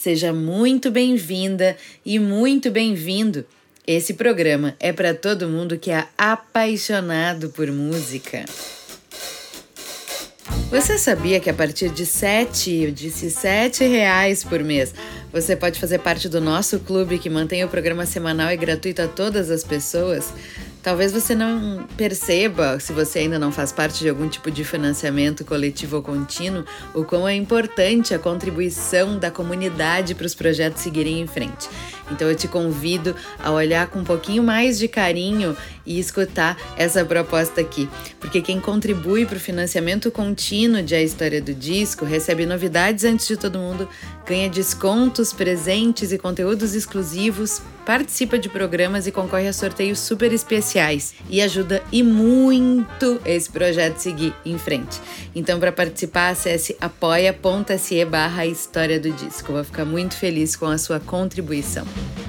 Seja muito bem-vinda e muito bem-vindo. Esse programa é para todo mundo que é apaixonado por música. Você sabia que a partir de sete, eu disse sete reais por mês, você pode fazer parte do nosso clube que mantém o programa semanal e gratuito a todas as pessoas? Talvez você não perceba, se você ainda não faz parte de algum tipo de financiamento coletivo ou contínuo, o quão é importante a contribuição da comunidade para os projetos seguirem em frente. Então eu te convido a olhar com um pouquinho mais de carinho e escutar essa proposta aqui, porque quem contribui para o financiamento contínuo de A História do Disco recebe novidades antes de todo mundo, ganha descontos, presentes e conteúdos exclusivos, participa de programas e concorre a sorteios super especiais e ajuda e muito esse projeto seguir em frente. Então, para participar, acesse apoia.se barra História do Disco. Vou ficar muito feliz com a sua contribuição.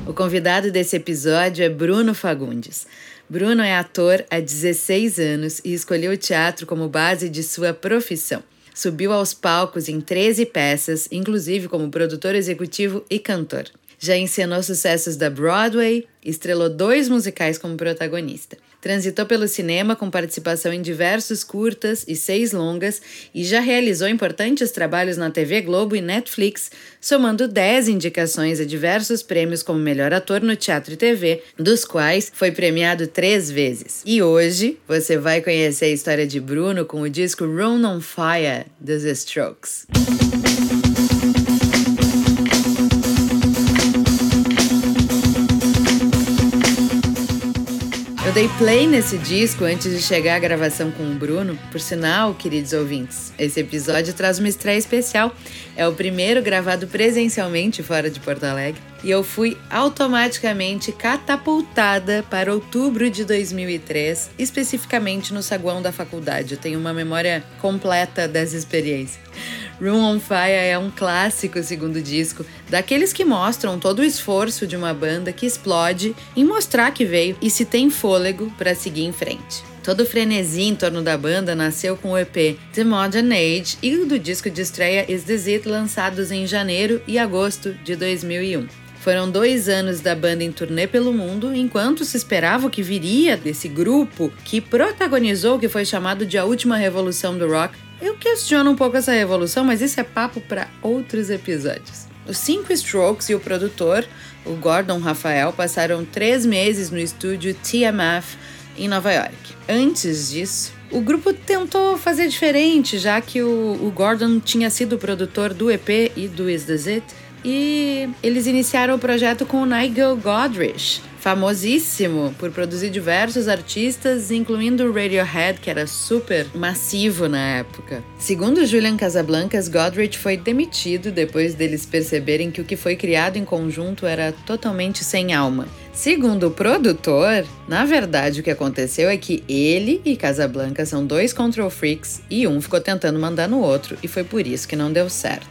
O convidado desse episódio é Bruno Fagundes. Bruno é ator há 16 anos e escolheu o teatro como base de sua profissão. Subiu aos palcos em 13 peças, inclusive como produtor executivo e cantor. Já encenou sucessos da Broadway, estrelou dois musicais como protagonista. Transitou pelo cinema com participação em diversos curtas e seis longas e já realizou importantes trabalhos na TV Globo e Netflix, somando 10 indicações a diversos prêmios como melhor ator no teatro e TV, dos quais foi premiado três vezes. E hoje você vai conhecer a história de Bruno com o disco Run on Fire dos Strokes. Eu dei play nesse disco antes de chegar à gravação com o Bruno. Por sinal, queridos ouvintes, esse episódio traz uma estreia especial. É o primeiro gravado presencialmente fora de Porto Alegre. E eu fui automaticamente catapultada para outubro de 2003, especificamente no saguão da faculdade. Eu tenho uma memória completa dessa experiência. Room on Fire é um clássico segundo disco, daqueles que mostram todo o esforço de uma banda que explode em mostrar que veio e se tem fôlego para seguir em frente. Todo o frenesi em torno da banda nasceu com o EP The Modern Age e o do disco de estreia Is This It, lançados em janeiro e agosto de 2001. Foram dois anos da banda em turnê pelo mundo, enquanto se esperava o que viria desse grupo que protagonizou o que foi chamado de a última revolução do rock eu questiono um pouco essa revolução, mas isso é papo para outros episódios. Os cinco Strokes e o produtor, o Gordon Rafael, passaram três meses no estúdio TMF em Nova York. Antes disso, o grupo tentou fazer diferente, já que o, o Gordon tinha sido produtor do EP e do Is This It, e eles iniciaram o projeto com o Nigel Godrich, famosíssimo por produzir diversos artistas, incluindo Radiohead, que era super massivo na época. Segundo Julian Casablancas, Godrich foi demitido depois deles perceberem que o que foi criado em conjunto era totalmente sem alma. Segundo o produtor, na verdade o que aconteceu é que ele e Casablanca são dois control freaks e um ficou tentando mandar no outro e foi por isso que não deu certo.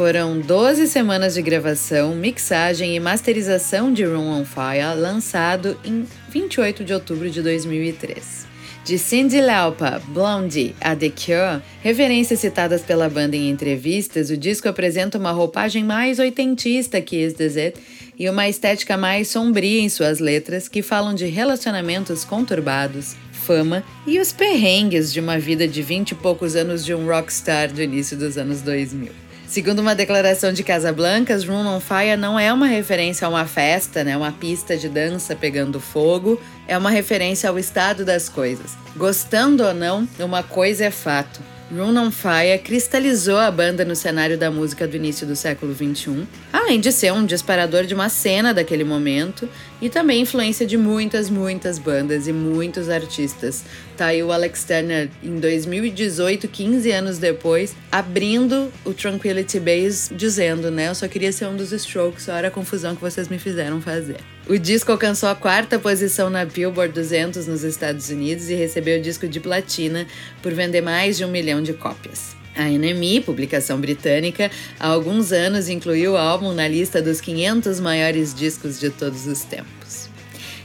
Foram 12 semanas de gravação, mixagem e masterização de Room on Fire, lançado em 28 de outubro de 2003. De Cyndi Lauper, Blondie a The Cure, referências citadas pela banda em entrevistas, o disco apresenta uma roupagem mais oitentista que Is This It e uma estética mais sombria em suas letras que falam de relacionamentos conturbados, fama e os perrengues de uma vida de vinte e poucos anos de um rockstar do início dos anos 2000. Segundo uma declaração de Casablancas, Room on Fire não é uma referência a uma festa, né, uma pista de dança pegando fogo, é uma referência ao estado das coisas. Gostando ou não, uma coisa é fato. Run on Fire cristalizou a banda no cenário da música do início do século XXI, além de ser um disparador de uma cena daquele momento e também influência de muitas, muitas bandas e muitos artistas. Tá aí o Alex Turner em 2018, 15 anos depois, abrindo o Tranquility Base, dizendo, né? Eu só queria ser um dos Strokes, olha a confusão que vocês me fizeram fazer. O disco alcançou a quarta posição na Billboard 200 nos Estados Unidos e recebeu o disco de platina por vender mais de um milhão de cópias. A NME, publicação britânica, há alguns anos incluiu o álbum na lista dos 500 maiores discos de todos os tempos.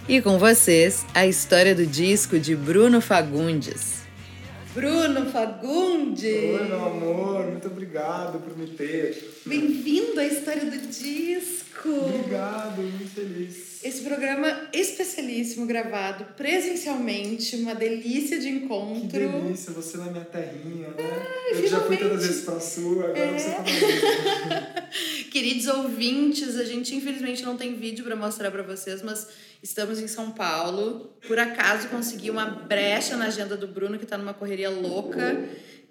E com vocês, a história do disco de Bruno Fagundes. Bruno Fagundes! Oi, meu amor, muito obrigado por me ter. Bem-vindo à história do disco! Obrigado, muito feliz. Esse programa especialíssimo, gravado presencialmente, uma delícia de encontro. Que delícia, você na minha terrinha, né? Ah, Eu já fui todas as vezes pra sua, agora é. você tá Queridos ouvintes, a gente infelizmente não tem vídeo para mostrar para vocês, mas Estamos em São Paulo. Por acaso consegui uma brecha na agenda do Bruno, que está numa correria louca.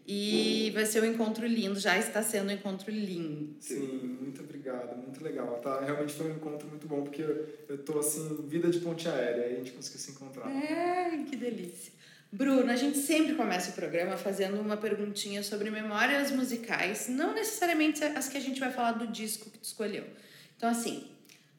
E vai ser um encontro lindo, já está sendo um encontro lindo. Sim, muito obrigado, muito legal. Tá, realmente foi um encontro muito bom, porque eu, tô assim, vida de ponte aérea, aí a gente conseguiu se encontrar. É, que delícia. Bruno, a gente sempre começa o programa fazendo uma perguntinha sobre memórias musicais, não necessariamente as que a gente vai falar do disco que tu escolheu. Então, assim,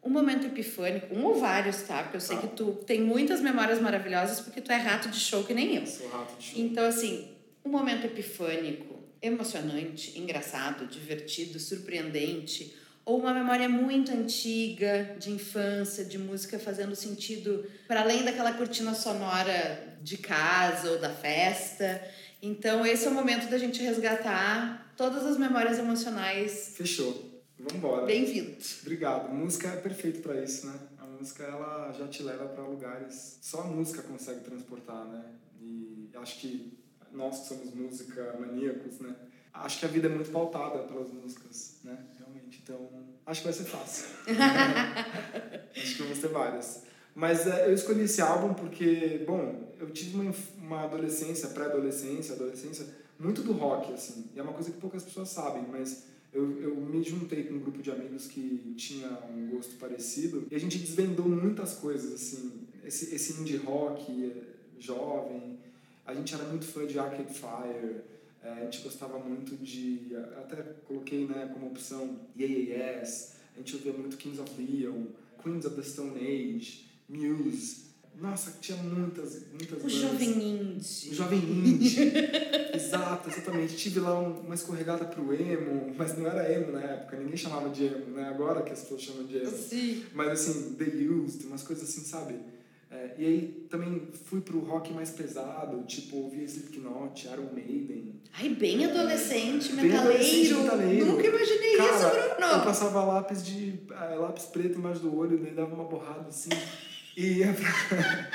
um momento epifânico, um ou vários, tá? Porque eu sei que tu tem muitas memórias maravilhosas porque tu é rato de show que nem eu. Sou rato de show. Então, assim, um momento epifânico, emocionante, engraçado, divertido, surpreendente, ou uma memória muito antiga de infância, de música fazendo sentido para além daquela cortina sonora de casa ou da festa. Então, esse é o momento da gente resgatar todas as memórias emocionais. Fechou. Vambora. Bem-vindo. Obrigado. Música é perfeito para isso, né? A música ela já te leva para lugares. Só a música consegue transportar, né? E acho que nós que somos música maníacos, né? Acho que a vida é muito pautada pelas músicas, né? Realmente. Então, acho que vai ser fácil. acho que vão ser várias. Mas é, eu escolhi esse álbum porque, bom, eu tive uma, uma adolescência, pré-adolescência, adolescência, muito do rock, assim. E é uma coisa que poucas pessoas sabem, mas eu, eu me juntei com um grupo de amigos que tinha um gosto parecido e a gente desvendou muitas coisas, assim. Esse, esse indie rock jovem, a gente era muito fã de Arcade Fire, é, a gente gostava muito de. Até coloquei né, como opção Yeah, Yes, a gente ouvia muito Kings of Leon, Queens of the Stone Age, Muse. Nossa, tinha muitas, muitas O bandas. Jovem Indie. O Jovem Indie. Exato, exatamente. Tive lá uma escorregada pro emo, mas não era emo na época, ninguém chamava de emo, né? Agora que as pessoas chamam de emo. Sim. Mas assim, The Used, umas coisas assim, sabe? É, e aí também fui pro rock mais pesado, tipo, ouvia Slipknot, Iron Maiden. Ai, bem adolescente, bem metaleiro. Adolescente, metaleiro. Nunca imaginei Cara, isso, Bruno. Eu passava lápis de é, lápis preto embaixo do olho, daí dava uma borrada assim e ia pra,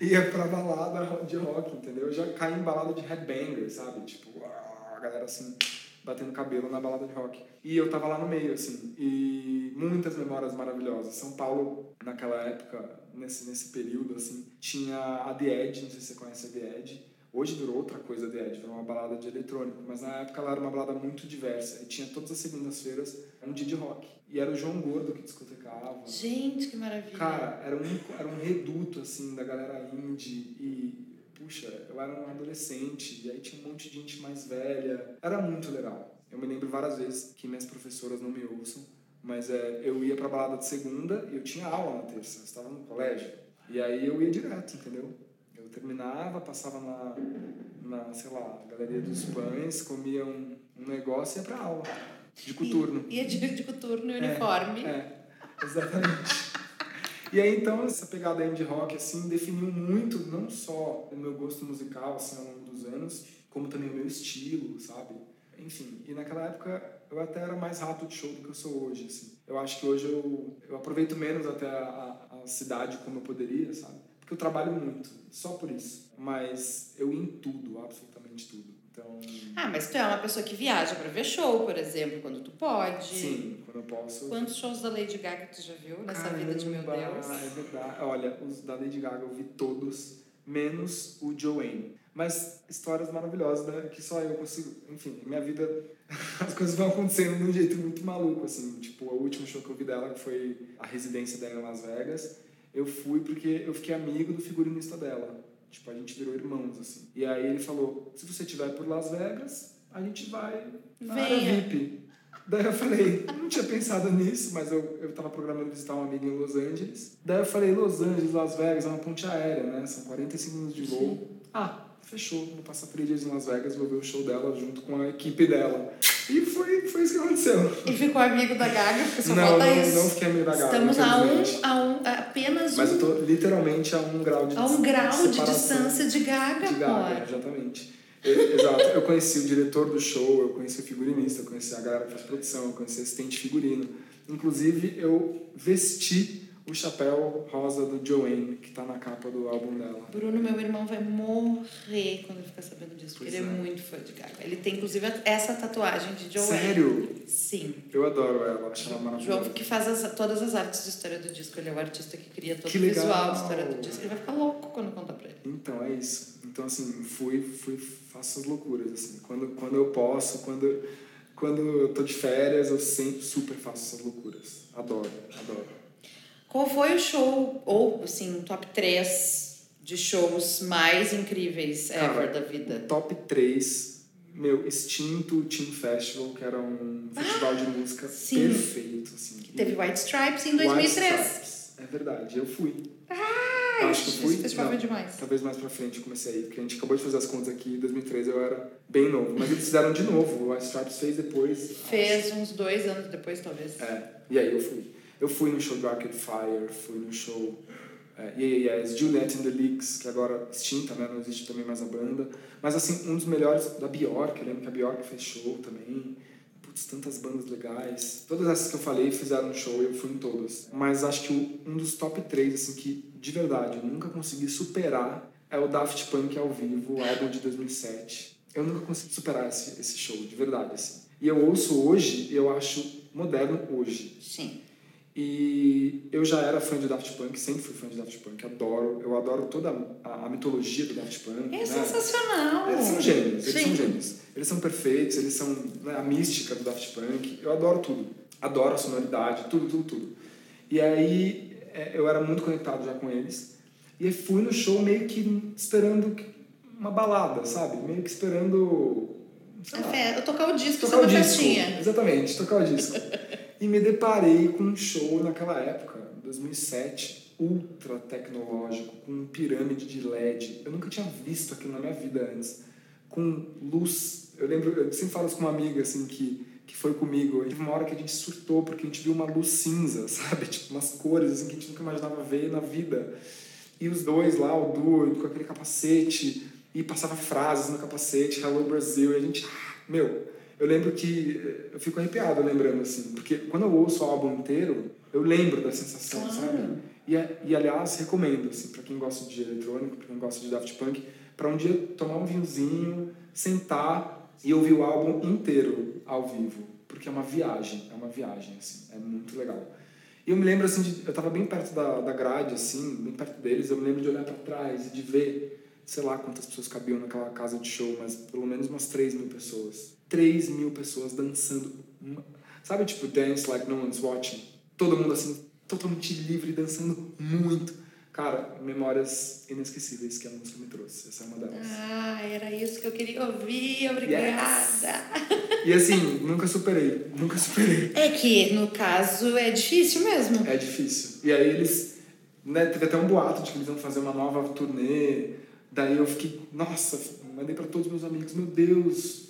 ia pra balada de rock, entendeu? Eu já caí em balada de headbanger, sabe? Tipo, a galera assim, batendo cabelo na balada de rock. E eu tava lá no meio, assim, e muitas memórias maravilhosas. São Paulo, naquela época, nesse, nesse período, assim, tinha a The Edge, não sei se você conhece a The Edge, Hoje virou outra coisa de Ed, virou uma balada de eletrônico, mas na época ela era uma balada muito diversa e tinha todas as segundas-feiras um dia de rock. E era o João Gordo que discotecava. Gente, que maravilha! Cara, era um, era um reduto, assim, da galera indie e, puxa, eu era um adolescente e aí tinha um monte de gente mais velha. Era muito legal. Eu me lembro várias vezes que minhas professoras não me ouçam, mas é, eu ia pra balada de segunda e eu tinha aula na terça, eu estava no colégio. E aí eu ia direto, entendeu? Terminava, passava na, na, sei lá, galeria dos pães, comia um, um negócio e ia pra aula. De coturno. Ia de, de coturno e uniforme. É, é exatamente. e aí, então, essa pegada indie rock, assim, definiu muito, não só o meu gosto musical, assim, ao longo dos anos, como também o meu estilo, sabe? Enfim, e naquela época eu até era mais rato de show do que eu sou hoje, assim. Eu acho que hoje eu, eu aproveito menos até a, a cidade como eu poderia, sabe? Porque eu trabalho muito, só por isso. Mas eu em tudo, absolutamente tudo. Então... Ah, mas tu é uma pessoa que viaja para ver show, por exemplo, quando tu pode. Sim, quando eu posso. Quantos shows da Lady Gaga tu já viu nessa Caramba, vida de meu Deus? É verdade. Olha, os da Lady Gaga eu vi todos, menos o Joanne. Mas histórias maravilhosas, né? Que só eu consigo. Enfim, minha vida, as coisas vão acontecendo de um jeito muito maluco, assim. Tipo, o último show que eu vi dela, que foi a residência dela em Las Vegas, eu fui porque eu fiquei amigo do figurinista dela. Tipo, a gente virou irmãos, assim. E aí ele falou: se você estiver por Las Vegas, a gente vai na área VIP. Daí eu falei, não tinha pensado nisso, mas eu, eu tava programando visitar um amigo em Los Angeles. Daí eu falei, Los Angeles, Las Vegas, é uma ponte aérea, né? São 45 minutos de voo. Ah, fechou, vou passar três dias em Las Vegas, vou ver o show dela junto com a equipe dela. E foi, foi isso que aconteceu. E ficou amigo da Gaga, porque só não, falta não, isso. não fiquei amigo da Gaga. Estamos a um, a um, a apenas Mas um, eu tô literalmente a um grau de a um grau de separação distância de Gaga, de Gaga, amor. exatamente. Eu- Exato. Eu conheci o diretor do show, eu conheci o figurinista, eu conheci a galera que faz produção, eu conheci o assistente figurino. Inclusive, eu vesti o chapéu rosa do Joanne, que tá na capa do álbum dela. Bruno, meu irmão, vai morrer quando ele ficar sabendo disso, porque ele é. é. muito fã de Gaga. Ele tem, inclusive, essa tatuagem de Joanne. Sério? Sim. Eu adoro ela, acho ela João maravilhosa. que faz as- todas as artes de história do disco. Ele é o artista que cria todo Que o visual de história do disco. Ele vai ficar louco quando contar pra ele. Então, é isso. Então, assim, fui, fui, faço as loucuras, assim. Quando, quando eu posso, quando, quando eu tô de férias, eu sempre super faço essas loucuras. Adoro, adoro. Qual foi o show, ou assim, top 3 de shows mais incríveis Cara, ever da vida? Top 3, meu, extinto Teen Festival, que era um festival de música Ah, sim. perfeito, assim. Teve White Stripes em White 2003. Stripes. É verdade, eu fui. Ah, Eu acho que eu esse fui. festival Não, foi demais. Talvez mais pra frente eu comecei aí, porque a gente acabou de fazer as contas aqui, em 2003 eu era bem novo. Mas eles fizeram de novo, o White Stripes fez depois. Fez uns dois anos depois, talvez. É, e aí eu fui. Eu fui no show do Arcade Fire, fui no show é, Yeah Yeah Juliet and the Leaks, que agora extinta, né? Não existe também mais a banda. Mas assim, um dos melhores da Bjork, eu lembro que a Bjork fez show também. Putz, tantas bandas legais. Todas essas que eu falei fizeram show e eu fui em todas. Mas acho que um dos top 3, assim, que de verdade eu nunca consegui superar é o Daft Punk ao vivo, o álbum de 2007. Eu nunca consegui superar esse, esse show, de verdade, assim. E eu ouço hoje e eu acho moderno hoje. Sim. E eu já era fã de Daft Punk, sempre fui fã de Daft Punk, adoro. Eu adoro toda a, a mitologia do Daft Punk. É né? sensacional. Eles são gênios, eles Sim. são gênios. Eles são perfeitos, eles são né, a mística do Daft Punk. Eu adoro tudo. Adoro a sonoridade, tudo, tudo, tudo. E aí é, eu era muito conectado já com eles. E fui no show meio que esperando uma balada, sabe? Meio que esperando. sei lá, Eu tocar o disco, tocar o fazer uma disco. festinha. Exatamente, tocar o disco. e me deparei com um show naquela época, 2007, ultra tecnológico, com pirâmide de LED. Eu nunca tinha visto aquilo na minha vida antes. Com luz. Eu lembro, eu sempre falo isso com uma amiga assim que que foi comigo. Teve uma hora que a gente surtou porque a gente viu uma luz cinza, sabe? Tipo, umas cores assim que a gente nunca imaginava ver na vida. E os dois lá, o duo, com aquele capacete, e passava frases no capacete, Hello Brasil, e a gente, ah, meu, eu lembro que eh, eu fico arrepiado lembrando assim, porque quando eu ouço o álbum inteiro, eu lembro da sensação, Claro. sabe? E, e aliás, recomendo assim, para quem gosta de eletrônico, para quem gosta de Daft Punk, para um dia tomar um vinhozinho, sentar e ouvir o álbum inteiro ao vivo, porque é uma viagem, é uma viagem assim, é muito legal. E eu me lembro assim, de, eu tava bem perto da, da grade, assim, bem perto deles, eu me lembro de olhar para trás e de ver, sei lá quantas pessoas cabiam naquela casa de show, mas pelo menos umas 3 mil pessoas. 3 mil pessoas dançando. Sabe, tipo, Dance Like No One's Watching? Todo mundo assim, totalmente livre, dançando muito. Cara, memórias inesquecíveis que a música me trouxe. Essa é uma delas. Ah, era isso que eu queria ouvir, obrigada. E assim, nunca superei, nunca superei. É que, no caso, é difícil mesmo. É difícil. E aí eles. Né, teve até um boato de que eles iam fazer uma nova turnê. Daí eu fiquei, nossa, mandei pra todos meus amigos, meu Deus,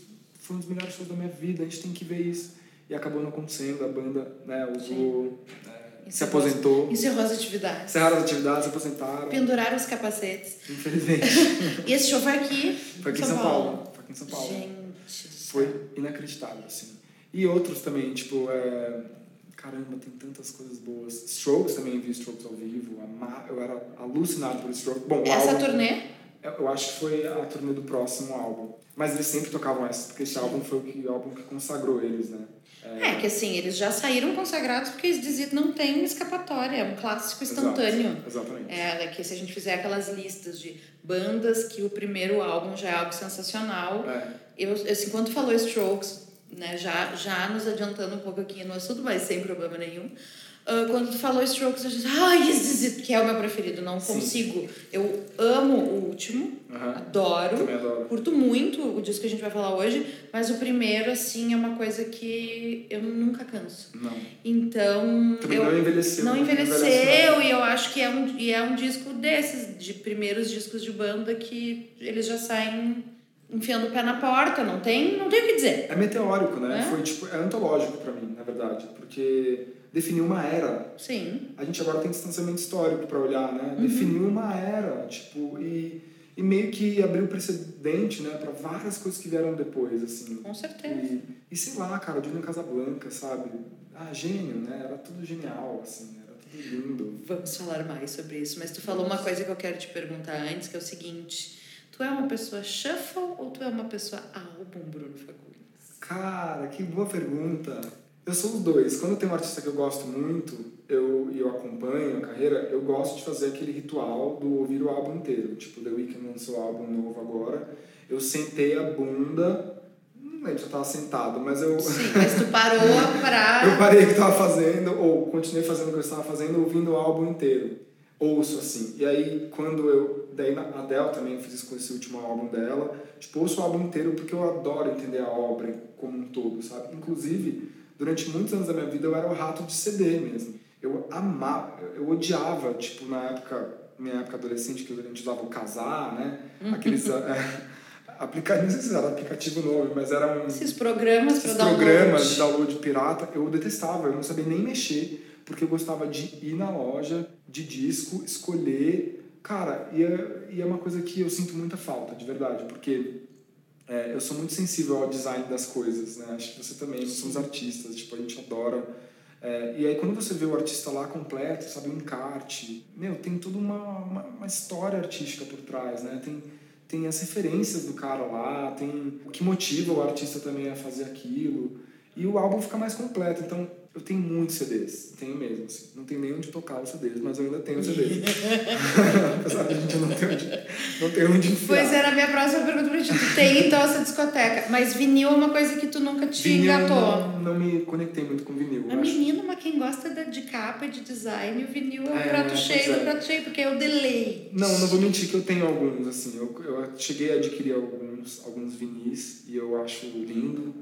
foi um dos melhores shows da minha vida, a gente tem que ver isso. E acabou não acontecendo, a banda né, usou, é, se aposentou, Encerrou as atividades. encerraram as atividades, se aposentaram, Penduraram os capacetes. infelizmente. E esse show foi aqui. Foi aqui em São Paulo. Foi aqui em São Paulo. Gente. Foi inacreditável, assim. E outros também, tipo, é... caramba, tem tantas coisas boas. Strokes também vi Strokes ao vivo, eu era alucinado por Strokes. Bom, Essa álbum, turnê? Eu acho que foi a turnê do próximo álbum. Mas eles sempre tocavam essa, porque esse álbum foi o, que, o álbum que consagrou eles, né? É, que assim, eles já saíram consagrados porque eles diziam não tem escapatória, é um clássico instantâneo. Exato, exatamente. É, que se a gente fizer aquelas listas de bandas que o primeiro álbum já é algo sensacional. É. Eu, assim, quando falou Strokes, né, já, já nos adiantando um pouco aqui no assunto, mas sem problema nenhum. Uh, quando tu falou Strokes, eu disse, is it, que é o meu preferido, não Sim. consigo. Eu amo o último, adoro, Também adoro. curto muito o disco que a gente vai falar hoje, mas o primeiro, assim, é uma coisa que eu nunca canso. Não. Então. Também eu, não envelheceu. não envelhece envelheceu e eu acho que é um, e é um disco desses, de primeiros discos de banda que eles já saem enfiando o pé na porta, não tem, não tem o que dizer. É meteórico, né? É? Foi tipo, é antológico pra mim, na verdade, porque definiu uma era. Sim. A gente agora tem distanciamento histórico pra olhar, né? Uhum. Definiu uma era, tipo, e, e meio que abriu precedente, né, pra várias coisas que vieram depois, assim. Com certeza. E, e sei lá, cara, Julian Casablanca, sabe? Ah, gênio, né? Era tudo genial, assim, era tudo lindo. Vamos falar mais sobre isso, mas tu falou uma coisa que eu quero te perguntar antes, que é o seguinte: tu é uma pessoa shuffle ou tu é uma pessoa álbum, Bruno Fagundes? Cara, que boa pergunta. Eu sou os dois. Quando tem um artista que eu gosto muito, eu e eu acompanho a carreira, eu gosto de fazer aquele ritual do ouvir o álbum inteiro. Tipo, The Weeknd lançou o álbum novo agora. Eu sentei a bunda, não lembro se eu tava sentado, mas eu Sim, mas tu parou pra. eu parei o que estava fazendo ou continuei fazendo o que eu estava fazendo, ouvindo o álbum inteiro. Ouço assim. E aí quando eu daí a Adele também fiz isso com esse último álbum dela, tipo, ouço o álbum inteiro porque eu adoro entender a obra como um todo, sabe? Inclusive, durante muitos anos da minha vida eu era o rato de CD mesmo. Eu amava, eu odiava, tipo, na época, minha época adolescente, que a gente usava o casar, né? Aqueles é, aplicativos, não sei se era aplicativo novo, mas era um Esses programas esses pra download. programas de download pirata, eu detestava, eu não sabia nem mexer, porque eu gostava de ir na loja de disco, escolher. Cara, e é, e é uma coisa que eu sinto muita falta, de verdade, porque é, eu sou muito sensível ao design das coisas, né? Acho que você também, nós somos artistas, tipo, a gente adora. É, e aí quando você vê o artista lá completo, sabe, um encarte, meu, tem toda uma, uma, uma história artística por trás, né? Tem, tem as referências do cara lá, tem o que motiva o artista também a fazer aquilo. E o álbum fica mais completo. Então, eu tenho muitos CDs, tenho mesmo. Assim. Não tem nem onde tocar os CDs, mas eu ainda tenho CDs. Apesar de a gente não ter onde, não ter onde enfiar. Pois era a minha próxima pergunta pra ti. Tu tem então essa discoteca, mas vinil é uma coisa que tu nunca te Vinil, eu engatou. não, não me conectei muito com vinil. A eu acho. menina, mas quem gosta de capa e de design, o vinil é o É, prato cheio é. do prato cheio, porque é o delay. Não, não vou mentir que eu tenho alguns, assim. Eu, eu cheguei a adquirir alguns, alguns vinis e eu acho lindo,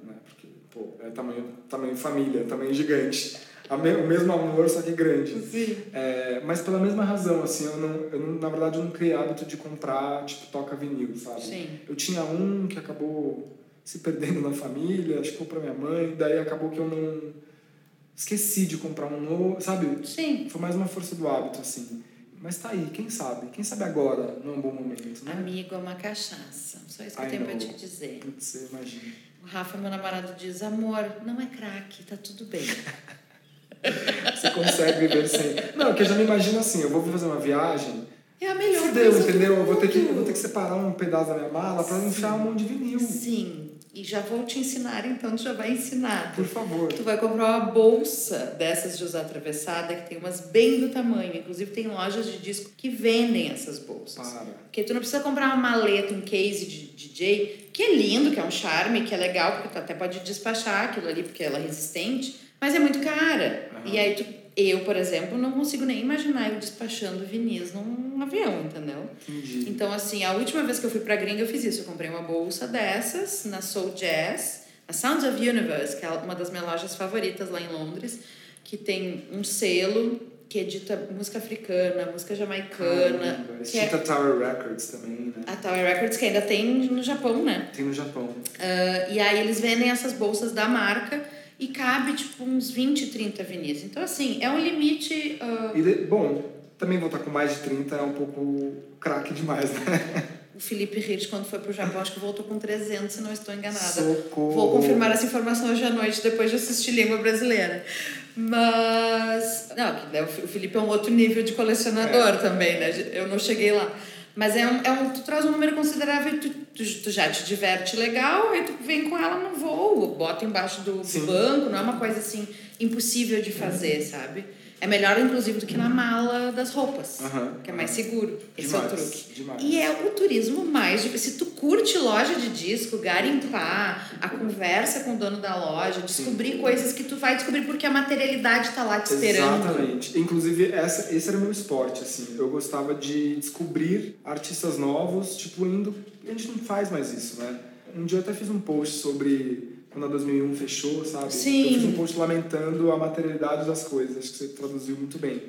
pô, é tamanho, tamanho família, tamanho gigante. A me- o mesmo amor, só que grande. Sim. É, mas pela mesma razão, assim, eu não, eu não, na verdade eu não criei hábito de comprar, tipo, toca vinil, sabe? Sim. Eu tinha um que acabou se perdendo na família, acho que comprou pra minha mãe, daí acabou que eu não esqueci de comprar um novo, sabe? Sim. Foi mais uma força do hábito, assim. Mas tá aí, quem sabe? Quem sabe agora não é um bom momento, né? Amigo é uma cachaça. Só isso que eu tenho pra te dizer. Putz, imagina. O Rafa, meu namorado, diz: amor, não é craque, tá tudo bem. Você consegue viver sem. Não, que eu já me imagino assim, eu vou fazer uma viagem, É a melhor fudeu, entendeu? Eu vou, ter que, eu vou ter que separar um pedaço da minha mala pra enfiar um monte de vinil. Sim. E já vou te ensinar, então tu já vai ensinar. Por favor. Tu vai comprar uma bolsa dessas de usar atravessada, que tem umas bem do tamanho. Inclusive, tem lojas de disco que vendem essas bolsas. Para. Porque tu não precisa comprar uma maleta, um case de DJ, que é lindo, que é um charme, que é legal, porque tu até pode despachar aquilo ali, porque ela é resistente, mas é muito cara. Aham. E aí, tu, eu, por exemplo, não consigo nem imaginar eu despachando vinis num avião, entendeu? Entendi. Então, assim, a última vez que eu fui pra gringa, eu fiz isso. Eu comprei uma bolsa dessas na Soul Jazz, a Sounds of Universe, que é uma das minhas lojas favoritas lá em Londres, que tem um selo que edita música africana, música jamaicana, Caramba, que é Extinta Tower Records também, né? a Tower Records, que ainda tem no Japão, né? Tem no Japão. Ah, e aí eles vendem essas bolsas da marca e cabe, tipo, uns 20, 30 vinis. Então, assim, é um limite... ah, E, bom, também vou estar com mais de 30, é um pouco craque demais, né? o Felipe Rich, quando foi pro Japão, acho que voltou com 300, se não estou enganada. Socorro. Vou confirmar essa informação hoje à noite, depois de assistir Língua Brasileira. Mas. Não, o Felipe é um outro nível de colecionador É. também, né? Eu não cheguei lá. Mas é um, é um, tu traz um número considerável, tu, tu, tu já te diverte legal, aí tu vem com ela no voo, bota embaixo do Sim. banco, não é uma coisa assim impossível de fazer, sabe? É melhor, inclusive, do que na mala das roupas, Aham, que é mais seguro. Esse é o truque. demais. E é o turismo mais. Se tu curte loja de disco, garimpar, a conversa com o dono da loja, descobrir coisas que tu vai descobrir porque a materialidade tá lá te esperando. Exatamente. Inclusive, essa, esse era meu esporte, assim. Eu gostava de descobrir artistas novos, tipo, indo... A gente não faz mais isso, né? Um dia eu até fiz um post sobre quando a 2001 fechou, sabe? Sim. Eu fiz um post lamentando a materialidade das coisas. Acho que você traduziu muito bem.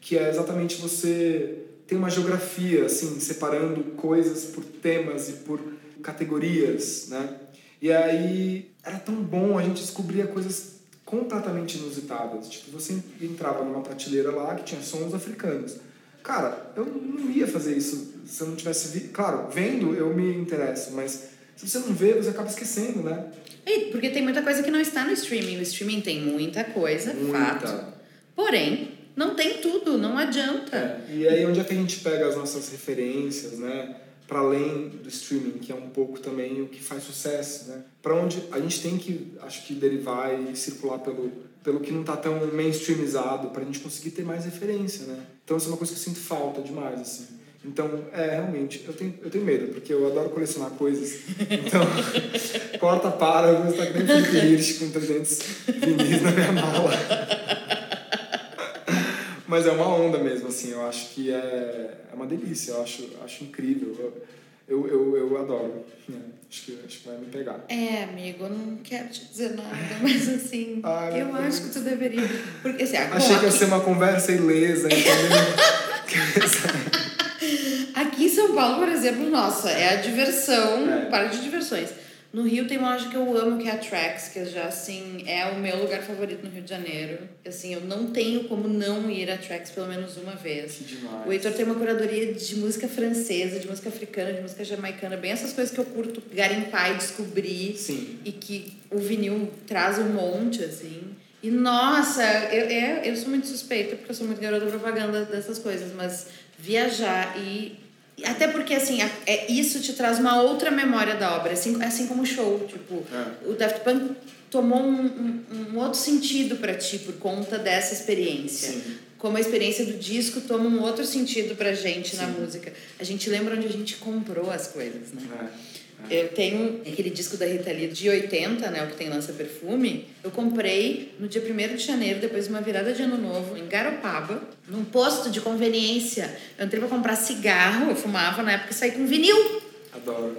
Que é exatamente você ter uma geografia, assim, separando coisas por temas e por categorias, né? E aí era tão bom a gente descobria coisas completamente inusitadas. Tipo, você entrava numa prateleira lá que tinha sons africanos. Cara, eu não ia fazer isso se eu não tivesse vi... Claro, vendo eu me interesso, mas se você não vê, você acaba esquecendo, né? E porque tem muita coisa que não está no streaming. O streaming tem muita coisa, Muita. fato. Porém, não tem tudo, não adianta. É, E aí onde é que a gente pega as nossas referências, né? Para além do streaming, que é um pouco também o que faz sucesso, né? Para onde a gente tem que, acho que derivar e circular pelo pelo que não tá tão mainstreamizado, para a gente conseguir ter mais referência, né? Então isso é uma coisa que eu sinto falta demais, assim. Então, é, realmente, eu tenho, eu tenho medo, porque eu adoro colecionar coisas. Então, corta, para, eu vou estar que nem Felipe com 300 vinis na minha mala. Mas é uma onda mesmo, assim, eu acho que é, é uma delícia, eu acho, acho incrível. Eu, eu, eu, eu adoro, né? acho, que, acho que vai me pegar. É, amigo, eu não quero te dizer nada, mas assim, Ai, eu meu acho que tu deveria. Porque assim, a Achei que ia ser uma conversa ilesa, entendeu? Aqui em São Paulo, por exemplo, nossa, é a diversão, É. parque de diversões. No Rio tem uma loja que eu amo, que é a Trax, que já, assim, é o meu lugar favorito no Rio de Janeiro. Assim, eu não tenho como não ir a Trax pelo menos uma vez. Que demais. O Heitor tem uma curadoria de música francesa, de música africana, de música jamaicana, bem essas coisas que eu curto garimpar e descobrir. Sim. E que o vinil traz um monte, assim. E nossa, eu, eu, eu sou muito suspeita, porque eu sou muito garota propaganda dessas coisas, mas viajar e. Até porque, assim, é, isso te traz uma outra memória da obra, assim, assim como o show. Tipo, É. o Daft Punk tomou um, um, um outro sentido para ti por conta dessa experiência. Sim. Como a experiência do disco toma um outro sentido pra gente na Sim. música. A gente lembra onde a gente comprou as coisas, né? É. Eu tenho aquele disco da Rita Lee de 80, né, o que tem lança perfume. Eu comprei no dia 1 de janeiro, depois de uma virada de ano novo, em Garopaba, num posto de conveniência. Eu entrei pra comprar cigarro, eu fumava na época e saí com vinil. Adoro.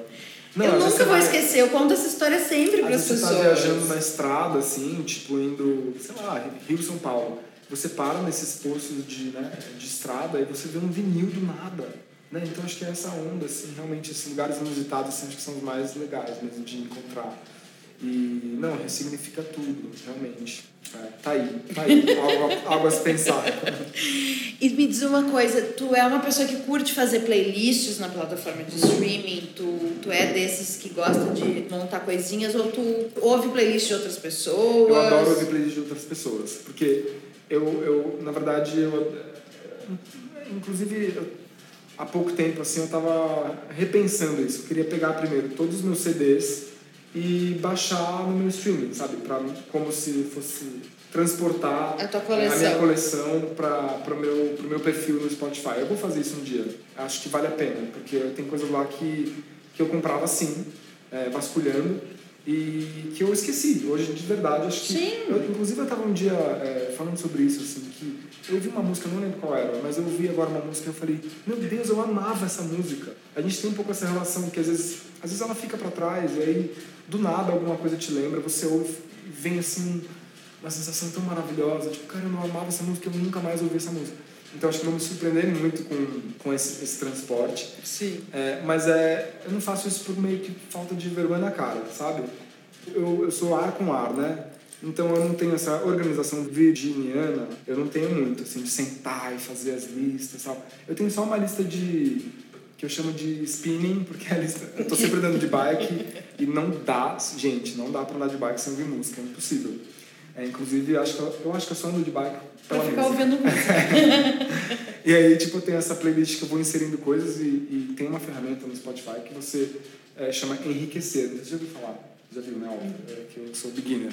eu às vezes nunca vou vai- esquecer, eu conto essa história sempre para as vezes você pessoas. tá viajando na estrada, assim, tipo, indo, sei lá, Rio, São Paulo. Você para nesses postos de, né, de estrada e você vê um vinil do nada. Né? Então acho que é essa onda, assim, realmente, esses lugares inusitados, assim, acho que são os mais legais mesmo de encontrar. E, não, ressignifica tudo, realmente. É, tá aí, tá aí, algo, algo a se pensar. E me diz uma coisa, tu é uma pessoa que curte fazer playlists na plataforma de streaming? Tu, tu é desses que gosta de montar coisinhas ou tu ouve playlist de outras pessoas? Eu adoro ouvir playlist de outras pessoas, porque eu, eu na verdade, eu, inclusive, eu, há pouco tempo, assim, eu tava repensando isso. Eu queria pegar primeiro todos os meus CDs e baixar no meu streaming, sabe? Pra, como se fosse transportar A tua eh, coleção. minha coleção para o meu, pro meu perfil no Spotify. Eu vou fazer isso um dia. Acho que vale a pena, porque tem coisas lá que, que eu comprava assim, eh, vasculhando, e que eu esqueci. Hoje, de verdade, acho que... Sim. Eu, inclusive, eu estava um dia eh, falando sobre isso, assim, que eu ouvi uma música, não lembro qual era, mas eu ouvi agora uma música e eu falei, meu Deus, eu amava essa música. A gente tem um pouco essa relação que às vezes, às vezes ela fica para trás e aí, do nada, alguma coisa te lembra, você ouve e vem assim uma sensação tão maravilhosa, tipo, cara, eu não amava essa música, eu nunca mais ouvi essa música. Então acho que vou me surpreender muito com, com esse, esse transporte. Sim. É, mas é, eu não faço isso por meio que falta de vergonha na cara, sabe? Eu, eu sou ar com ar, né? Então eu não tenho essa organização virginiana, eu não tenho muito, assim, de sentar e fazer as listas, sabe? Eu tenho só uma lista de que eu chamo de spinning, porque a lista, eu tô sempre andando de bike e não dá, gente, não dá pra andar de bike sem ouvir música, é impossível. É, inclusive, eu acho que eu, eu acho que eu só ando de bike Pra pela ficar música. ouvindo música. E aí, tipo, tem essa playlist que eu vou inserindo coisas e, e tem uma ferramenta no Spotify que você é, chama Enriquecer. Você já ouviu falar? Já viu, né? Óbvio, é, que eu sou beginner.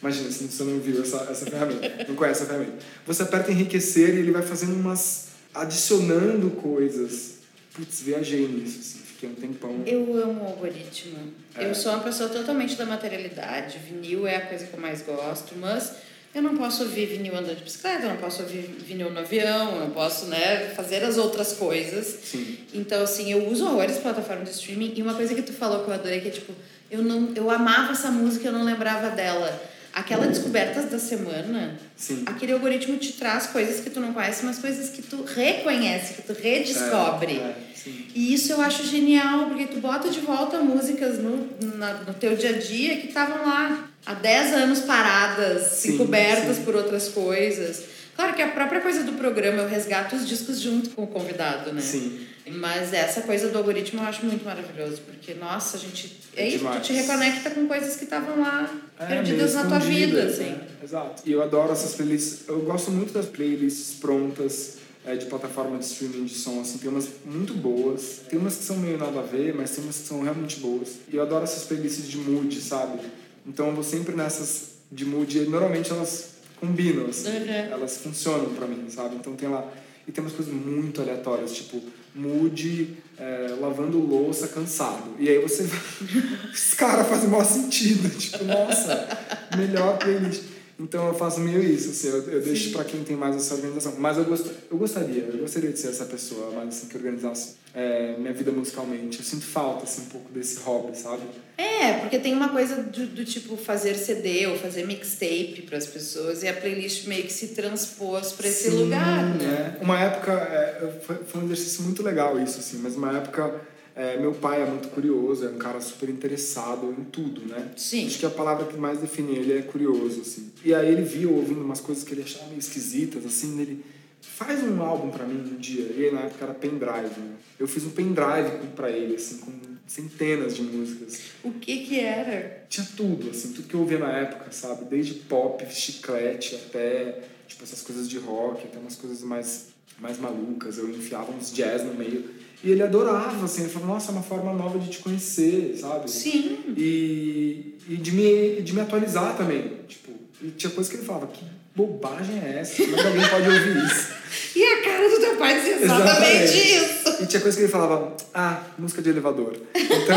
Imagina, se você não viu essa, essa ferramenta, não conhece a ferramenta. Você aperta Enriquecer e ele vai fazendo umas... adicionando coisas. Putz, viajei nisso, assim, fiquei um tempão. Eu amo o algoritmo. É. Eu sou uma pessoa totalmente da materialidade. Vinil é a coisa que eu mais gosto, mas eu não posso ouvir vinil andando de bicicleta, eu não posso ouvir vinil no avião, eu não posso, né, fazer as outras coisas. Sim. Então, assim, eu uso horrores plataformas de streaming e uma coisa que tu falou que eu adorei que é tipo, eu não eu amava essa música, eu não lembrava dela. Aquela descobertas da semana, Sim. aquele algoritmo te traz coisas que tu não conhece, mas coisas que tu reconhece, que tu redescobre. É, é, e isso eu acho genial, porque tu bota de volta músicas no, na, no teu dia a dia que estavam lá há 10 anos paradas, sim, cobertas sim. por outras coisas. Claro que a própria coisa do programa eu resgato os discos junto com o convidado, né? Sim. Mas essa coisa do algoritmo eu acho muito maravilhoso, porque, nossa, a gente. É, isso, tu te reconecta com coisas que estavam lá é, perdidas na tua vida, assim. Né? Exato. E eu adoro essas playlists. Eu gosto muito das playlists prontas é, de plataforma de streaming de som, assim, tem umas muito boas, tem umas que são meio nada a ver, mas tem umas que são realmente boas. E eu adoro essas playlists de mood, sabe? Então eu vou sempre nessas de mood, e normalmente elas combinam, assim, uhum. elas funcionam para mim, sabe? Então tem lá. E tem umas coisas muito aleatórias, tipo, mood é, lavando louça cansado. E aí você. Os caras fazem maior sentido. Tipo, nossa, melhor playlist. Então eu faço meio isso, assim, eu, eu deixo para quem tem mais essa organização. Mas eu, gost, eu gostaria, eu gostaria de ser essa pessoa, mais assim, que organizasse é, minha vida musicalmente. Eu sinto falta, assim, um pouco desse hobby, sabe? É, porque tem uma coisa do, do tipo fazer CD ou fazer mixtape para as pessoas e a playlist meio que se transpôs para esse lugar, né? É. Uma época, é, foi, foi um exercício muito legal isso, assim, mas uma época é, meu pai é muito curioso, é um cara super interessado em tudo, né? Sim. Acho que a palavra que mais define ele é curioso, assim. E aí ele viu ouvindo umas coisas que ele achava meio esquisitas, assim, ele faz um álbum para mim um dia. E aí na época era pendrive, né? Eu fiz um pendrive para ele, assim, com centenas de músicas. O que que era? Tinha tudo, assim, tudo que eu ouvia na época, sabe? Desde pop, chiclete, até, tipo, essas coisas de rock, até umas coisas mais, mais malucas. Eu enfiava uns jazz no meio. E ele adorava, assim, ele falou, nossa, é uma forma nova de te conhecer, sabe? Sim. E, e de, me, de me atualizar também. Tipo, e tinha coisa que ele falava, que bobagem é essa? Como é que alguém pode ouvir isso? E a cara do teu pai dizia exatamente, exatamente, isso. E tinha coisa que ele falava, ah, música de elevador. Então.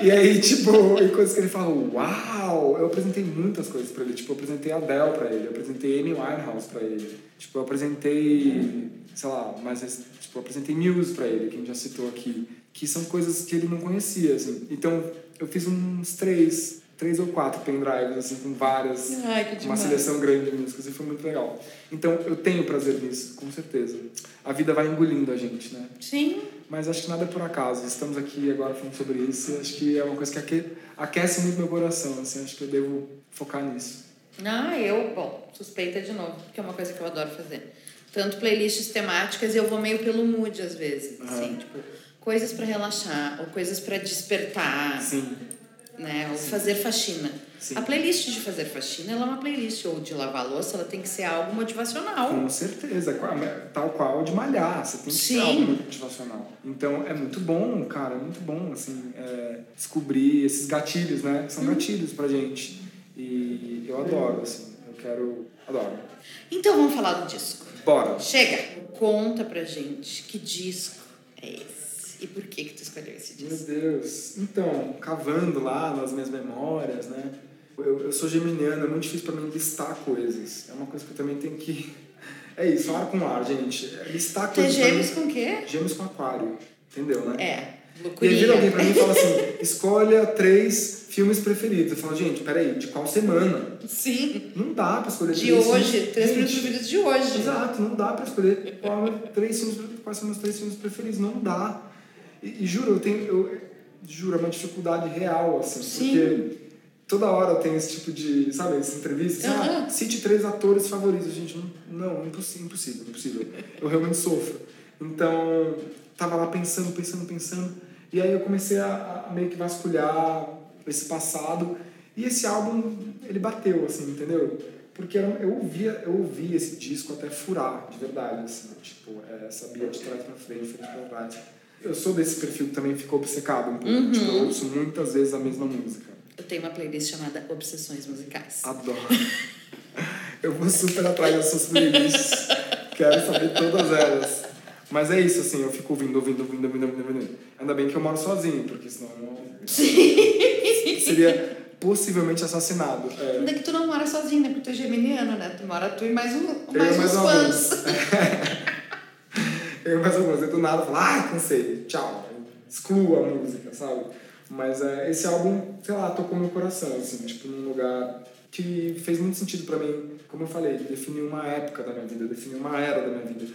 E aí, tipo, e coisas que ele falou, uau! Eu apresentei muitas coisas pra ele. Tipo, eu apresentei Adele pra ele, eu apresentei Amy Winehouse pra ele. Tipo, eu apresentei, sei lá, mais Tipo, eu apresentei Muse para ele, que a gente já citou aqui, que são coisas que ele não conhecia, assim. Então, eu fiz uns três, três ou quatro pendrives, assim, com várias, Ai, uma seleção grande de músicas, e foi muito legal. Então, eu tenho prazer nisso, com certeza. A vida vai engolindo a gente, né? Sim. Mas acho que nada é por acaso. Estamos aqui agora falando sobre isso, acho que é uma coisa que aquece muito meu coração, assim, acho que eu devo focar nisso. Ah, eu, bom, suspeita de novo, porque é uma coisa que eu adoro fazer tanto playlists temáticas e eu vou meio pelo mood às vezes, uhum. assim, tipo, coisas para relaxar ou coisas para despertar. Sim. Né? Ou Sim. fazer faxina. Sim. A playlist de fazer faxina, ela é uma playlist ou de lavar louça, ela tem que ser algo motivacional. Com certeza, tal qual de malhar, você tem que Sim. ser algo motivacional. Então é muito bom, cara, é muito bom assim, é, descobrir esses gatilhos, né? São hum. gatilhos pra gente. E eu adoro, assim, eu quero. Adoro. Então vamos falar do disco. Bora. Chega, conta pra gente que disco é esse e por que que tu escolheu esse disco? Meu Deus. Então, cavando lá nas minhas memórias, né? Eu, eu sou geminiano, é muito difícil para mim listar coisas. É uma coisa que eu também tenho que... É isso, ar com ar, gente. Listar coisas... gêmeos com o quê? Gêmeos com aquário. Entendeu, né? É, loucurinha. E aí vira alguém pra mim e fala assim, escolha três filmes preferidos. Eu falo, gente, peraí, de qual semana? Sim. Não dá pra escolher de três hoje, filmes. três filmes preferidos de hoje. Exato, não dá pra escolher qual, três filmes, quais são meus três filmes preferidos. Não dá. E, e juro, eu tenho. Eu, juro, é uma dificuldade real, assim. Sim. Porque toda hora eu tenho esse tipo de, sabe, essa entrevista. Assim, Uhum. ah, cite três atores favoritos. Gente, não, não impossível, impossível, impossível. Eu realmente sofro. Então, tava lá pensando, pensando, pensando. E aí eu comecei a, a meio que vasculhar esse passado. E esse álbum, ele bateu, assim, entendeu? porque eu ouvia eu ouvia esse disco até furar, de verdade, assim, tipo, é, sabia de trás para frente, frente para trás. Eu sou desse perfil que também ficou obcecado um pouco, Uhum. tipo, eu ouço muitas vezes a mesma música. Eu tenho uma playlist chamada Obsessões Musicais. Adoro. Eu vou super atrás dessas playlists. Quero saber todas elas. Mas é isso, assim, eu fico ouvindo, ouvindo, ouvindo, ouvindo, ouvindo, ouvindo. Ainda bem que eu moro sozinho, porque senão eu seria possivelmente assassinado. É. Ainda que tu não mora sozinho, né? Porque tu é geminiano, né? Tu mora tu e mais, um, mais mais uns fãs. Eu mais algumas, eu do nada falo, ai, cansei, tchau. Excluo a música, sabe? Mas é, esse álbum, sei lá, tocou meu coração, assim, tipo, num lugar que fez muito sentido pra mim. Como eu falei, definiu uma época da minha vida, definiu uma era da minha vida,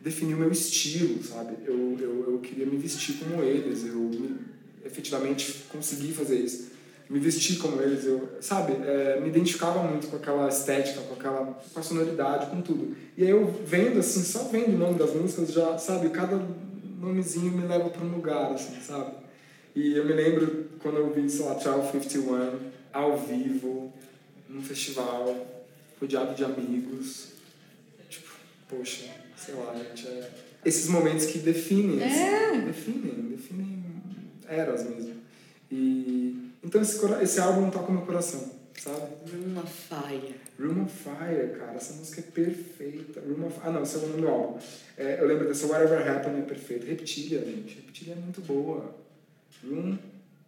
definiu meu estilo, sabe? Eu, eu, eu queria me vestir como eles, eu me, efetivamente consegui fazer isso. Me vestir como eles, eu, sabe? É, me identificava muito com aquela estética, com aquela com a sonoridade, com tudo. E aí eu vendo, assim, só vendo o nome das músicas, já, sabe? Cada nomezinho me leva para um lugar, assim, sabe? E eu me lembro quando eu vi, sei lá, 1251, ao vivo, num festival, rodeado de amigos. Tipo, poxa, sei lá, gente, é... Esses momentos que definem, É. assim, definem, definem eras mesmo. E... Então esse, esse álbum toca o meu coração, sabe? Room of Fire. Room of Fire, cara, essa música é perfeita. Room of... Ah, não, esse é o nome do álbum. É, eu lembro dessa Whatever Happened é perfeita. Reptilia, gente. Reptilia é muito boa. Room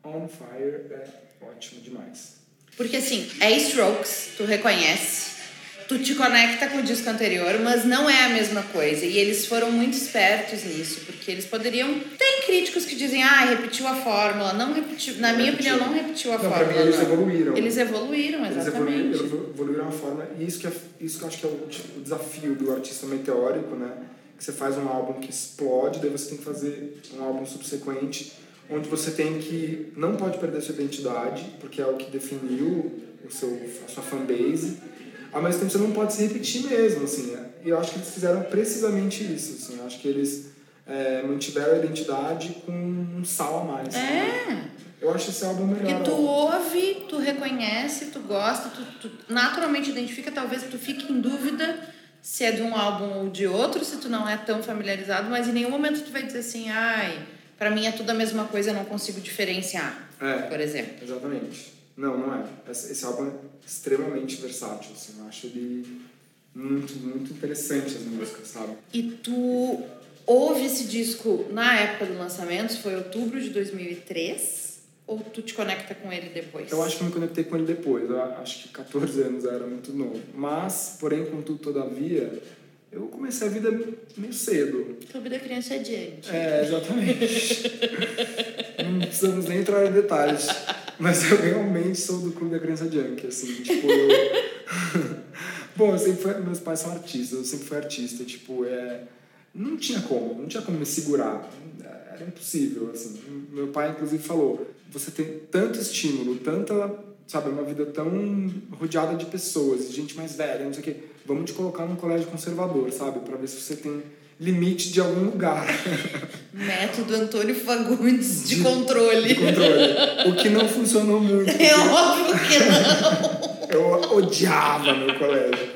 on Fire é ótimo demais. Porque assim, é Strokes, tu reconhece, tu te conecta com o disco anterior, mas não é a mesma coisa. E eles foram muito espertos nisso, porque eles poderiam. Tem críticos que dizem, ah, repetiu a fórmula. Não repetiu. Na minha Repetiu. opinião, não repetiu a Não, fórmula. mim eles não. evoluíram. Eles evoluíram, exatamente. evoluíram, eles evoluíram uma forma. E isso que, é, isso que eu acho que é o, tipo, o desafio do artista meteórico, né? Que você faz um álbum que explode, daí você tem que fazer um álbum subsequente, onde você tem que. Não pode perder sua identidade, porque é o que definiu o seu, a sua fanbase. Ao mesmo tempo, você não pode se repetir mesmo, assim. né? E eu acho que eles fizeram precisamente isso, assim. Eu acho que eles é, mantiveram a identidade com um sal a mais. sabe? É. Eu acho esse álbum melhor. Porque tu ouve, tu reconhece, tu gosta, tu, tu naturalmente identifica, talvez tu fique em dúvida se é de um álbum ou de outro, se tu não é tão familiarizado, mas em nenhum momento tu vai dizer assim, ai, pra mim é tudo a mesma coisa, eu não consigo diferenciar, É. por exemplo. Exatamente. Não, não é. Esse álbum é extremamente versátil, assim. Eu acho ele muito, muito interessante as músicas, sabe? E tu ouve esse disco na época do lançamento, foi outubro de 2003, ou tu te conecta com ele depois? Eu acho que eu me conectei com ele depois. Eu acho que 14 anos era muito novo. Mas, porém, contudo, todavia, eu comecei a vida meio cedo. Clube da Criança Adiante. É, exatamente. não precisamos nem entrar em detalhes. Mas eu realmente sou do Clube da Criança Junk, assim, tipo, eu... Bom, eu sempre fui... meus pais são artistas, eu sempre fui artista, tipo, é... Não tinha como, não tinha como me segurar, era impossível, assim. Meu pai, inclusive, falou, você tem tanto estímulo, tanta, sabe, uma vida tão rodeada de pessoas, de gente mais velha, não sei o quê, vamos te colocar num colégio conservador, sabe, pra ver se você tem limite de algum lugar. Método Antônio Fagundes de, De- controle. de controle. O que não funcionou muito. É óbvio que não. Eu odiava meu colégio.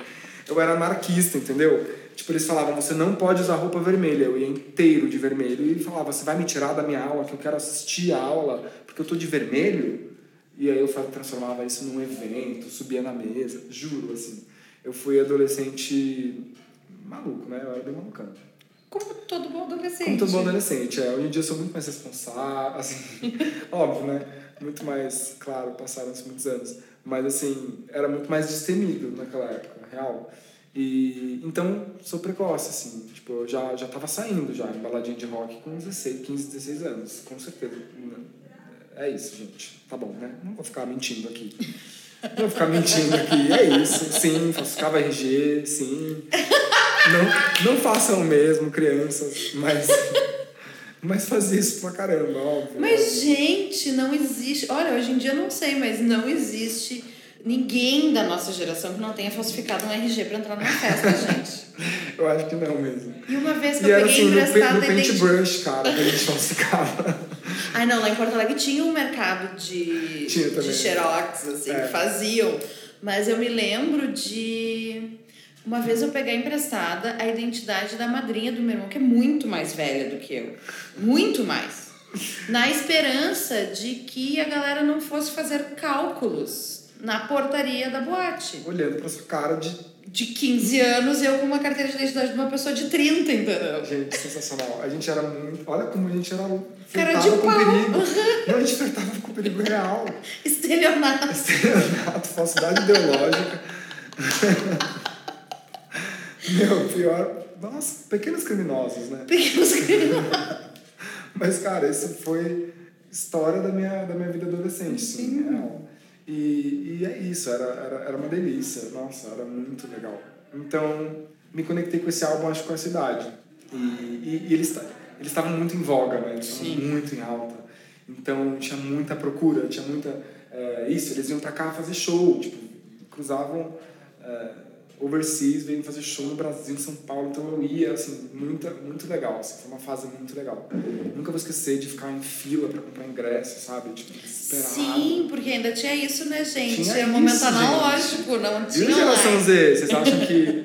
Eu era anarquista, entendeu? Tipo, eles falavam, você não pode usar roupa vermelha. Eu ia inteiro de vermelho. E falava, você vai me tirar da minha aula, que eu quero assistir a aula, porque eu tô de vermelho? E aí eu transformava isso num evento, subia na mesa. Juro, assim. Eu fui adolescente maluco, né? Eu era bem malucão. Como todo bom adolescente. Como todo bom adolescente, é. Hoje em dia eu sou muito mais responsável, assim, óbvio, né? Muito mais, claro, passaram-se muitos anos. Mas, assim, era muito mais destemido naquela época, real. E, então, sou precoce, assim. Tipo, eu já, já tava saindo já em baladinha de rock com 16, 15, 16 anos, com certeza. É isso, gente. Tá bom, né? Não vou ficar mentindo aqui. Não vou ficar mentindo aqui. É isso, sim. Falsificava RG, sim. Não, não façam o mesmo, crianças, mas, mas fazia isso pra caramba, óbvio. Mas, gente, não existe. Olha, hoje em dia eu não sei, mas não existe ninguém da nossa geração que não tenha falsificado um RG pra entrar numa festa, gente. Eu acho que não mesmo. E uma vez que E eu era peguei assim, no, emprestado no identi- paintbrush, cara, que a gente falsificava. Ai, não, lá em Porto Alegre tinha um mercado de, Tinha também. de xerox, assim, É. que faziam. Mas eu me lembro de uma vez eu peguei emprestada a identidade da madrinha do meu irmão, que é muito mais velha do que eu. Muito mais. Na esperança de que a galera não fosse fazer cálculos na portaria da boate. Olhando pra sua cara de. De 15 anos, eu com uma carteira de identidade de uma pessoa de 30, entendeu? Gente, sensacional. A gente era muito. Olha como a gente era. Cara de com pau. perigo. Não, a gente flertava com perigo real. Estelionato. Estelionato, falsidade ideológica. Meu, pior. Nossa, pequenos criminosos, né? Pequenos criminosos. Mas, cara, isso foi história da minha, da minha vida adolescente, sim. Real. E, e é isso, era, era, era uma delícia. Nossa, era muito legal. Então, me conectei com esse álbum, acho, com essa idade. E, e, e eles eles estavam muito em voga, né? Eles estavam muito em alta. Então, tinha muita procura, tinha muita... É, isso, eles iam pra cá fazer show, tipo, cruzavam... É, overseas, veio fazer show no Brasil, em São Paulo, então eu ia, assim, muito, muito legal, assim, foi uma fase muito legal. Nunca vou esquecer de ficar em fila para comprar ingresso, sabe, tipo, desesperado. Sim, porque ainda tinha isso, né, gente? Tinha é um momento analógico, não tinha E a geração. Z, vocês acham que,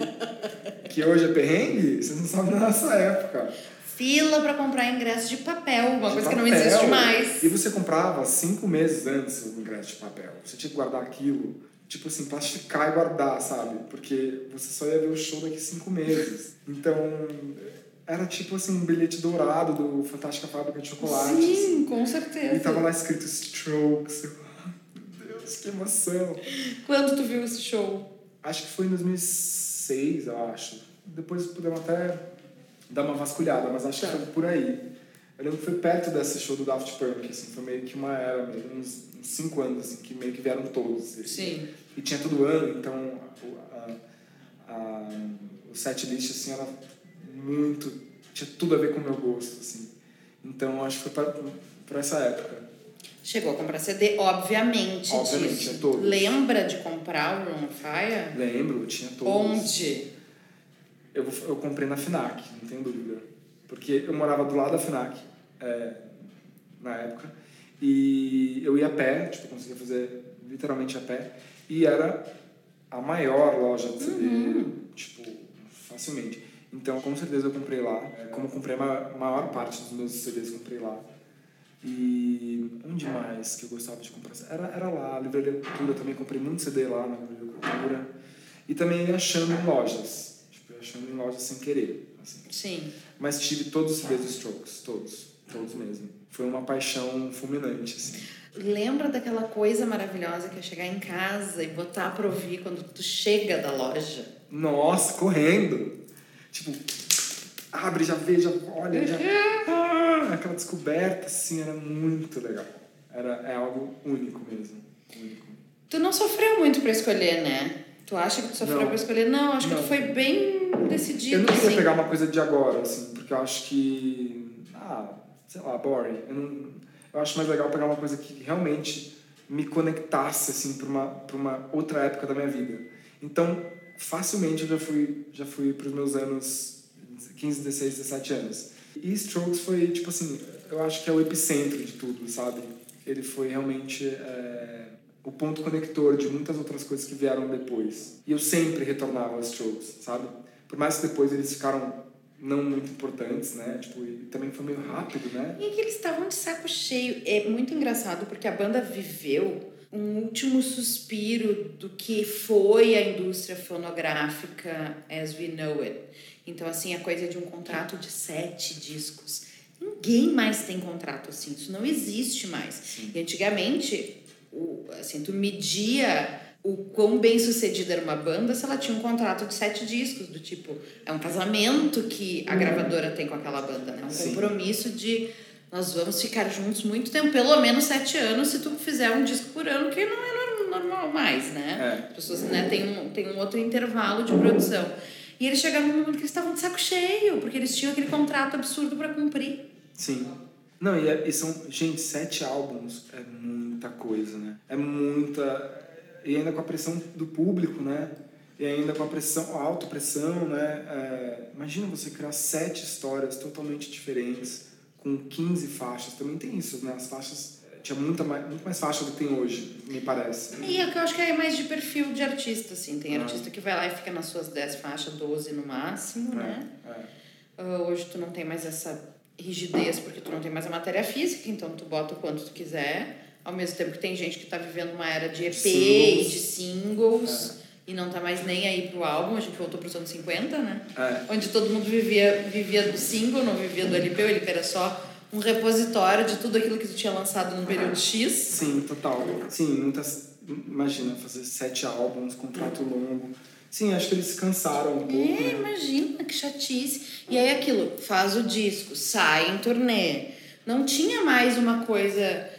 que hoje é perrengue? Vocês não sabem da nossa época. Fila para comprar ingresso de papel, uma De coisa que não papel. existe mais. E você comprava cinco meses antes o ingresso de papel. Você tinha que guardar aquilo, tipo assim, plastificar e guardar, sabe? Porque você só ia ver o show daqui cinco meses. Então, era tipo assim, um bilhete dourado do Fantástica Fábrica de Chocolate. assim. Sim, com certeza. E tava lá escrito Strokes. Eu, Meu Deus, que emoção. Quando tu viu esse show? Acho que foi em 2006, eu acho. Depois podemos até dar uma vasculhada, mas acho Tá. que foi por aí. Eu lembro que foi perto desse show do Daft Punk, assim, foi meio que uma era, mesmo, uns, uns cinco anos, assim, que meio que vieram todos. assim. Sim. E tinha todo ano, então o- a, a, o set list, assim, era muito... Tinha tudo a ver com o meu gosto, assim. Então, acho que foi pra essa época. Chegou a comprar CD, obviamente, Obviamente, disso. é todos. Lembra de comprar o On Fire? Lembro, tinha todos. Onde? Eu, eu comprei na FINAC, não tenho dúvida. Porque eu morava do lado da FINAC, é, na época, e eu ia a pé, tipo, conseguia fazer literalmente a pé, e era a maior loja de CD, tipo, facilmente. Então, com certeza eu comprei lá. Como comprei a maior, maior parte dos meus CDs, comprei lá. E onde mais que eu gostava de comprar? Era, era lá, a Livraria Cultura, também comprei muito CD lá na Livraria Cultura. E também achando em lojas, tipo, achando em lojas sem querer, assim. Sim. Mas tive todos os Strokes, todos, todos mesmo. Foi uma paixão fulminante, assim. Lembra daquela coisa maravilhosa que é chegar em casa e botar pra ouvir quando tu chega da loja? Nossa, correndo! Tipo, abre, já vê, já olha, já... Ah, aquela descoberta, assim, era muito legal. Era, é algo único mesmo, único. Tu não sofreu muito pra escolher, né? Tu acha que tu sofreu Não. pra escolher? Não, acho que Não. tu foi bem decidido, Eu não queria assim. pegar uma coisa de agora, assim, porque eu acho que. Ah, sei lá, boring. Eu, não, eu acho mais legal pegar uma coisa que realmente me conectasse, assim, pra uma, pra uma outra época da minha vida. Então, facilmente eu já fui, já fui pros meus anos 15, 16, 17 anos. E Strokes foi, tipo assim, eu acho que é o epicentro de tudo, sabe? Ele foi realmente. é, o ponto conector de muitas outras coisas que vieram depois. E eu sempre retornava aos Strokes, sabe? Por mais que depois eles ficaram não muito importantes, né? Tipo, e também foi meio rápido, né? E que eles estavam de saco cheio. É muito engraçado porque a banda viveu um último suspiro do que foi a indústria fonográfica as we know it. Então, assim, a coisa de um contrato de sete discos. Ninguém mais tem contrato assim, isso não existe mais. E antigamente, o, assim, tu media o quão bem sucedida era uma banda se ela tinha um contrato de sete discos, do tipo, é um casamento que a gravadora tem com aquela banda, né? Um Sim. compromisso de nós vamos ficar juntos muito tempo, pelo menos sete anos, se tu fizer um disco por ano, que não é nor- normal mais, né? É. As pessoas né, têm, um, têm um outro intervalo de produção. E eles chegaram num momento que eles estavam de saco cheio, porque eles tinham aquele contrato absurdo para cumprir. Sim. Não, e, é- e são, gente, sete álbuns é muita coisa, né? É muita. E ainda com a pressão do público, né? E ainda com a pressão, a autopressão, né? É, imagina você criar sete histórias totalmente diferentes, com 15 faixas. Também tem isso, né? As faixas. é, tinha muita mais, muito mais faixa do que tem hoje, me parece. E é que eu acho que é mais de perfil de artista, assim. Tem ah. artista que vai lá e fica nas suas 10 faixas, 12 no máximo, é, né? É. Uh, hoje tu não tem mais essa rigidez porque tu não tem mais a matéria física, então tu bota o quanto tu quiser. Ao mesmo tempo que tem gente que está vivendo uma era de EP singles. e de singles. É. E não tá mais nem aí pro álbum, a gente voltou pros anos 50, né? É. Onde todo mundo vivia, vivia do single, não vivia do LP, o LP era só um repositório de tudo aquilo que tu tinha lançado no período X. Sim, total. Sim, muitas. Imagina, fazer sete álbuns, contrato longo. Sim, acho que eles cansaram um pouco. É, né? imagina, que chatice. E aí aquilo, faz o disco, sai em turnê. Não tinha mais uma coisa,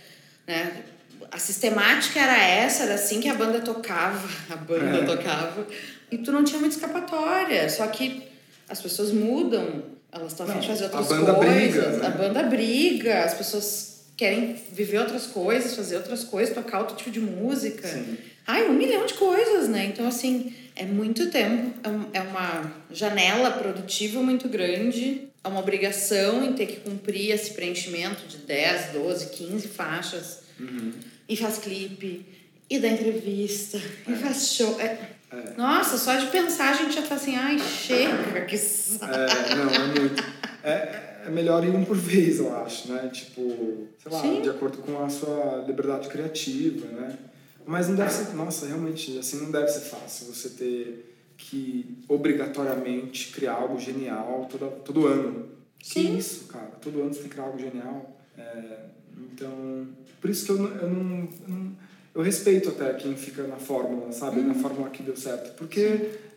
né? A sistemática era essa, era assim que a banda tocava, a banda é. tocava. E tu não tinha muita escapatória. Só que as pessoas mudam, elas estão afim de fazer outras a banda coisas. Briga, né? A banda briga, as pessoas querem viver outras coisas, fazer outras coisas, tocar outro tipo de música. Sim. Ai, um milhão de coisas, né? Então, assim, é muito tempo, é, é uma janela produtiva muito grande, é uma obrigação em ter que cumprir esse preenchimento de 10, 12, 15 faixas. Uhum. E faz clipe, e dá entrevista, é. e faz show. É, é. Nossa, só de pensar a gente já tá assim, ai, chega, que saco. É, não, é muito. É, é melhor ir um por vez, eu acho, né? Tipo, sei lá, Sim. de acordo com a sua liberdade criativa, né? Mas não deve ser, nossa, realmente, assim, não deve ser fácil você ter que obrigatoriamente criar algo genial todo, todo ano. Sim. Que isso, cara? Todo ano você tem que criar algo genial. É, então, por isso que eu, eu não, eu não eu respeito até quem fica na fórmula, sabe? Na uhum. fórmula que deu certo. Porque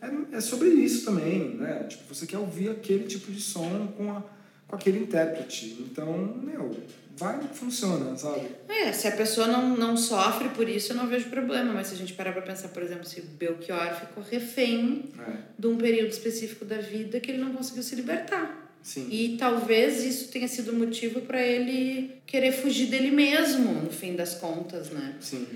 é, é sobre isso também, né? Tipo, você quer ouvir aquele tipo de som com, a, com aquele intérprete. Então, meu, vai, funciona, sabe? É, se a pessoa não, não sofre por isso, eu não vejo problema. Mas se a gente parar pra pensar, por exemplo, se o Belchior ficou refém é. de um período específico da vida que ele não conseguiu se libertar. Sim. E talvez isso tenha sido motivo para ele querer fugir dele mesmo, no fim das contas, né? Sim.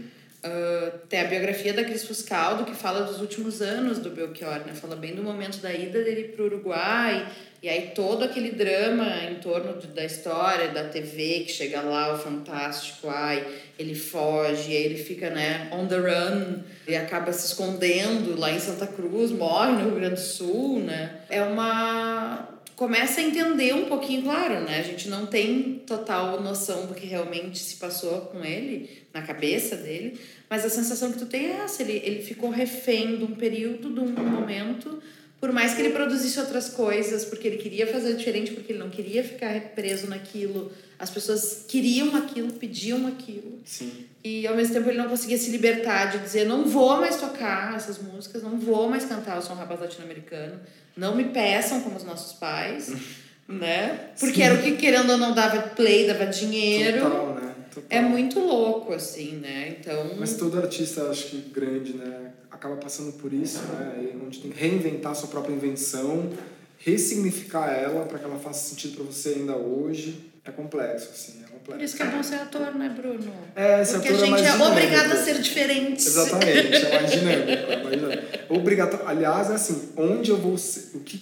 Uh, tem a biografia da Cris Fuscaldo que fala dos últimos anos do Belchior, né? Fala bem do momento da ida dele para o Uruguai e aí todo aquele drama em torno de, da história da TV que chega lá o fantástico, ai, ele foge, aí ele fica, né, on the run e acaba se escondendo lá em Santa Cruz, morre no Rio Grande do Sul, né? É uma começa a entender um pouquinho, claro, né? A gente não tem total noção do que realmente se passou com ele, na cabeça dele, mas a sensação que tu tem é essa, ele, ele ficou refém de um período, de um momento, por mais que ele produzisse outras coisas, porque ele queria fazer diferente, porque ele não queria ficar preso naquilo, as pessoas queriam aquilo, pediam aquilo. Sim. E ao mesmo tempo ele não conseguia se libertar de dizer, não vou mais tocar essas músicas, não vou mais cantar, sou um rapaz latino-americano, não me peçam como os nossos pais, né? Porque Sim. era o que, querendo ou não, dava play, dava dinheiro. Total, né? Total. É muito louco, assim, né? Então... Mas todo artista, acho que grande, né? Acaba passando por isso, né? Onde tem que reinventar a sua própria invenção, ressignificar ela para que ela faça sentido para você ainda hoje. É complexo, assim, é complexo. Por isso que é bom ser ator, né, Bruno? É, ser Porque ator a gente é, é obrigado a ser diferente. Exatamente, é mais dinâmico. É mais dinâmico. Obrigatório. Aliás, é assim, onde eu vou ser. O que,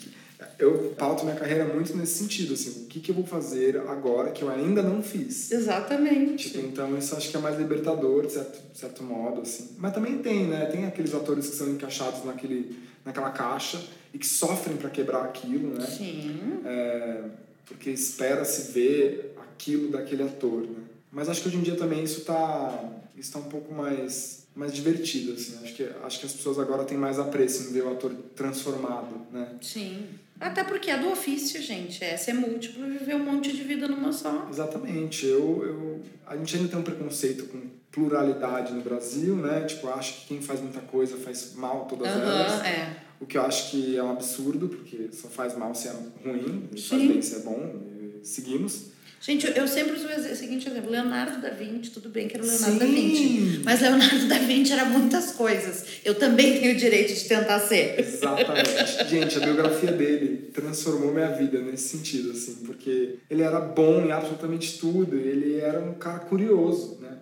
eu pauto minha carreira muito nesse sentido, assim, o que, que eu vou fazer agora que eu ainda não fiz. Exatamente. Tipo, então isso acho que é mais libertador, de certo, de certo modo, assim. Mas também tem, né? Tem aqueles atores que são encaixados naquele, naquela caixa e que sofrem para quebrar aquilo, né? Sim. É, porque espera-se ver aquilo daquele ator, né? Mas acho que hoje em dia também isso está isso tá um pouco mais mais divertido, assim. Acho que, acho que as pessoas agora têm mais apreço em ver o ator transformado, né? Sim. Até porque é do ofício, gente. É ser múltiplo e viver um monte de vida numa só. Exatamente. Eu, eu, a gente ainda tem um preconceito com pluralidade no Brasil, né? Tipo, acho que quem faz muita coisa faz mal todas uhum, elas. É. O que eu acho que é um absurdo, porque só faz mal se é ruim, Sim. faz bem se é bom. Seguimos. Gente, eu sempre uso o seguinte exemplo: Leonardo da Vinci, tudo bem que era o Leonardo Sim. da Vinci, mas Leonardo da Vinci era muitas coisas. Eu também tenho o direito de tentar ser. Exatamente. Gente, a biografia dele transformou minha vida nesse sentido, assim, porque ele era bom em absolutamente tudo, ele era um cara curioso, né?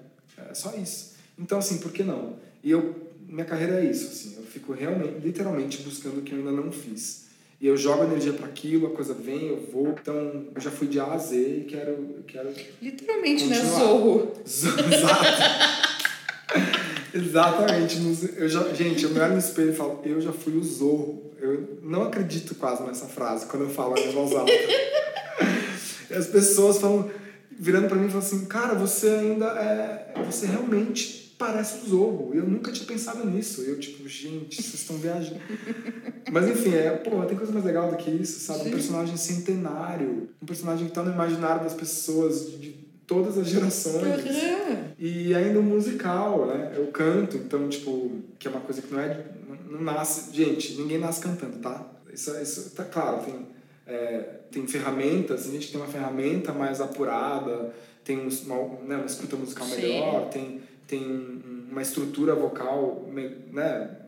É só isso. Então, assim, por que não? E eu, minha carreira é isso, assim, eu fico realmente, literalmente buscando o que eu ainda não fiz. E eu jogo energia para aquilo, a coisa vem, eu vou. Então, eu já fui de A a Z e quero. quero Literalmente, né? continuar. Zorro. Exato. Exatamente. Eu já, gente, eu me olho no espelho e falo, eu já fui o Zorro. Eu não acredito quase nessa frase quando eu falo em voz alta. As pessoas falam, virando para mim e falam assim, cara, você ainda é. Você realmente parece o Zorro. Eu nunca tinha pensado nisso. Eu, tipo, gente, vocês estão viajando. Mas enfim, é, pô, tem coisa mais legal do que isso, sabe? Um personagem centenário. Um personagem que tá no imaginário das pessoas de todas as gerações. Uhum. E ainda um musical, né? Eu canto, então, tipo, que é uma coisa que não é. Não, não nasce. Gente, ninguém nasce cantando, tá? Isso, isso tá claro, tem, é, tem ferramentas, a gente tem uma ferramenta mais apurada, tem um, uma, né, uma escuta musical Sim. melhor, tem, tem um- uma estrutura vocal, né?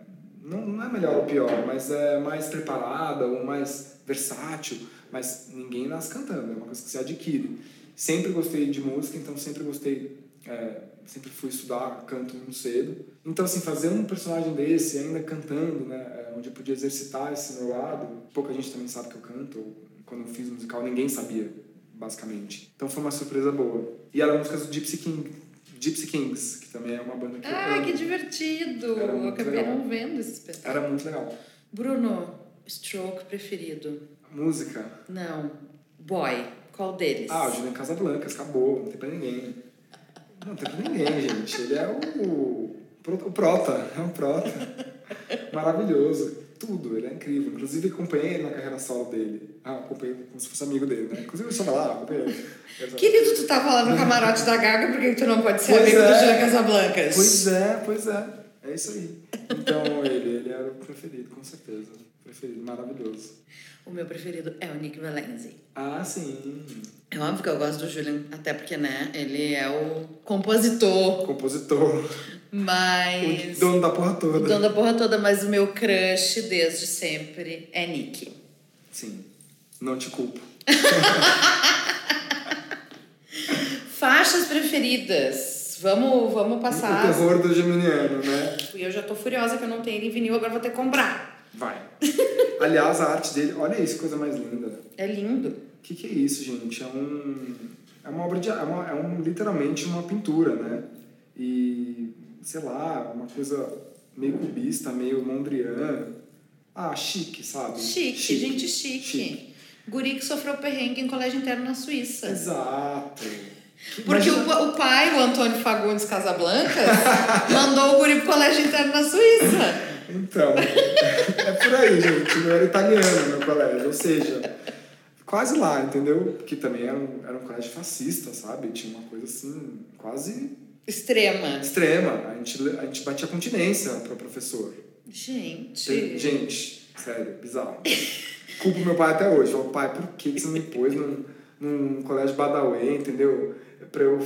Não, não é melhor ou pior, mas é mais preparada ou mais versátil, mas ninguém nasce cantando, é uma coisa que se adquire. Sempre gostei de música, então sempre gostei, é, sempre fui estudar canto muito cedo. Então, assim, fazer um personagem desse, ainda cantando, né, é, onde eu podia exercitar esse meu lado, pouca gente também sabe que eu canto, quando eu fiz musical ninguém sabia, basicamente. Então foi uma surpresa boa. E eram músicas do Gypsy King, Gypsy Kings, que também é uma banda que eu Ah, amo. que divertido! Eu acabei legal. não vendo esse espetáculo. Era muito legal. Bruno, stroke preferido? Música. Não. Boy. Qual deles? Ah, o Julian Casablancas, acabou, não tem pra ninguém. Não tem pra ninguém, gente. Ele é o, o prota, é um prota. Maravilhoso. Tudo, ele é incrível. Inclusive, acompanhei ele na carreira solo dele. Ah, acompanhei como se fosse amigo dele, né? Inclusive, eu estava lá, acompanhei ele. Querido, tu tava lá no camarote da Gaga, por que tu não pode ser Pois amigo é. do Jean Casablancas? Pois é, pois é. É isso aí. Então, ele, ele era o preferido, com certeza. Preferido, maravilhoso. O meu preferido é o Nick Valenzi. Ah, sim. É óbvio que eu gosto do Julian, até porque, né, ele é o compositor, Compositor. Mas... O dono da porra O toda. dono da porra toda, mas o meu crush desde sempre é Nick. Sim. Não te culpo. Faixas preferidas. Vamos, vamos O passar. terror do geminiano, né? E eu já tô furiosa que eu não tenho ele em vinil, agora vou ter que comprar. Vai. Aliás, a arte dele, olha isso, coisa mais linda. É lindo. O que, que é isso, gente? É um. É uma obra de. É, uma, é um, literalmente uma pintura, né? E. sei lá, uma coisa meio cubista, meio Mondrian. Ah, chique, sabe? Chique, gente chique. Guri que sofreu perrengue em colégio interno na Suíça. Exato. Porque Imagina- o, o pai, o Antônio Fagundes Casablancas, mandou o guri pro colégio interno na Suíça. Então, é por aí, gente. Eu era italiano no meu colégio, ou seja, quase lá, entendeu? Que também era um, era um colégio fascista, sabe? Tinha uma coisa assim, quase Extrema. extrema. A gente, a gente batia continência pro professor. Gente. Tem- Gente, sério, bizarro. Culpo meu pai até hoje. Falo, pai, por que você me pôs num, num colégio Badawi, entendeu? Pra eu,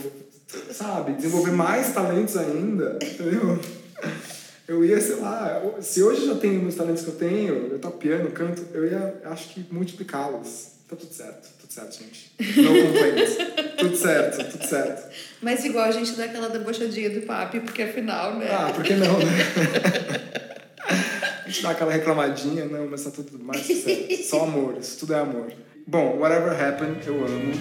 sabe, desenvolver mais talentos ainda, entendeu? Eu ia, sei lá, se hoje já tenho os talentos que eu tenho, eu toco piano, canto, eu ia, acho que, multiplicá-los. Tá tudo certo, tudo certo, gente. Não complaints. tudo certo, tudo certo. Mas igual a gente dá aquela debochadinha do papi, porque afinal, né? Ah, por que não, né? A gente dá aquela reclamadinha, não, mas tá tudo mais que certo. Só amor, isso tudo é amor. Bom, Whatever Happened, eu amo.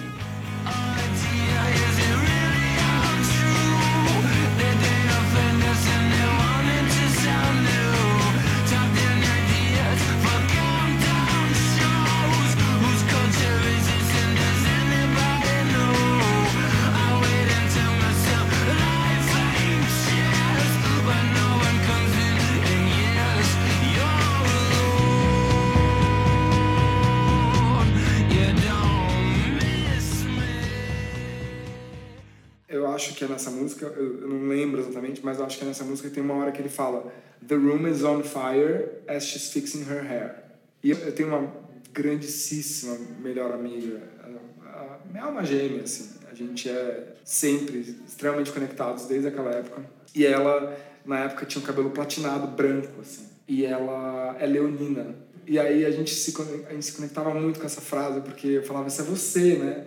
Que é nessa música, eu não lembro exatamente, mas eu acho que é nessa música tem uma hora que ele fala The room is on fire as she's fixing her hair. E eu eu tenho uma grandíssima melhor amiga, a- a- minha alma gêmea, assim. A gente é sempre extremamente conectados desde aquela época. E ela, na época, tinha um cabelo platinado, branco, assim. E ela é leonina. E aí a gente se, a gente se conectava muito com essa frase, porque eu falava, isso é você, né?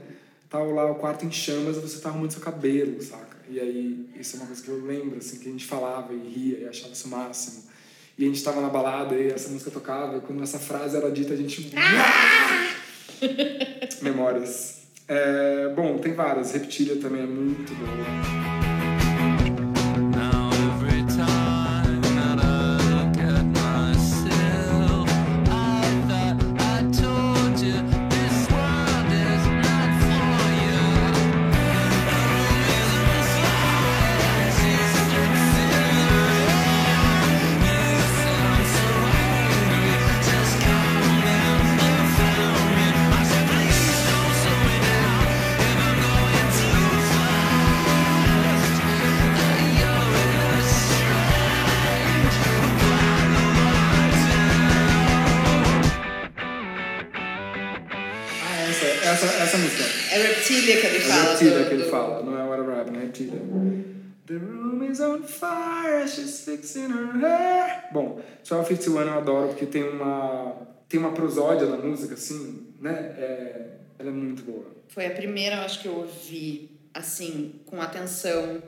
Tava lá o quarto em chamas e você tá arrumando seu cabelo, saca? E aí, isso é uma coisa que eu lembro, assim, que a gente falava e ria e achava isso o máximo. E a gente tava na balada e essa música tocava, e quando essa frase era dita, a gente. Memórias. É, bom, tem várias. Reptilia também é muito boa. Fire, she's fixing her hair. Bom, 1251 eu adoro porque tem uma, tem uma prosódia na música, assim, né? É, ela é muito boa. Foi a primeira, eu acho que eu ouvi, assim, com atenção.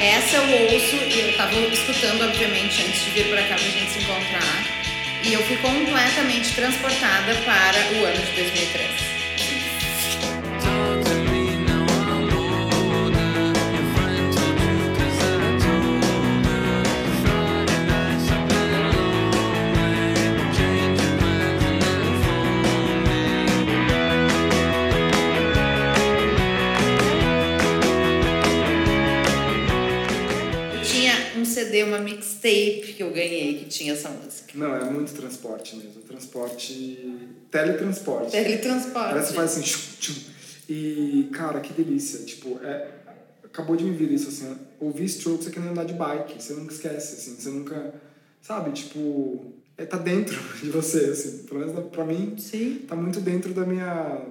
Essa eu ouço e eu tava escutando, obviamente, antes de vir pra cá pra gente se encontrar. E eu fui completamente transportada para o ano de 2003. Talk to me now I'm older. Your friend told you 'cause I told her. Friday nights I've been lonely. Change your plans and then phone me. Tinha um CD, uma mixtape que eu ganhei que tinha essa música. Não, é muito transporte mesmo. Transporte. Teletransporte. Teletransporte. Parece que faz assim. tchum, tchum. E, cara, que delícia. Tipo, é, acabou de me vir isso, assim. Ouvir Strokes é que nem andar de bike. Você nunca esquece, assim. Você nunca. Sabe, tipo. É, tá dentro de você, assim. Pelo menos pra mim, Sim. tá muito dentro da minha.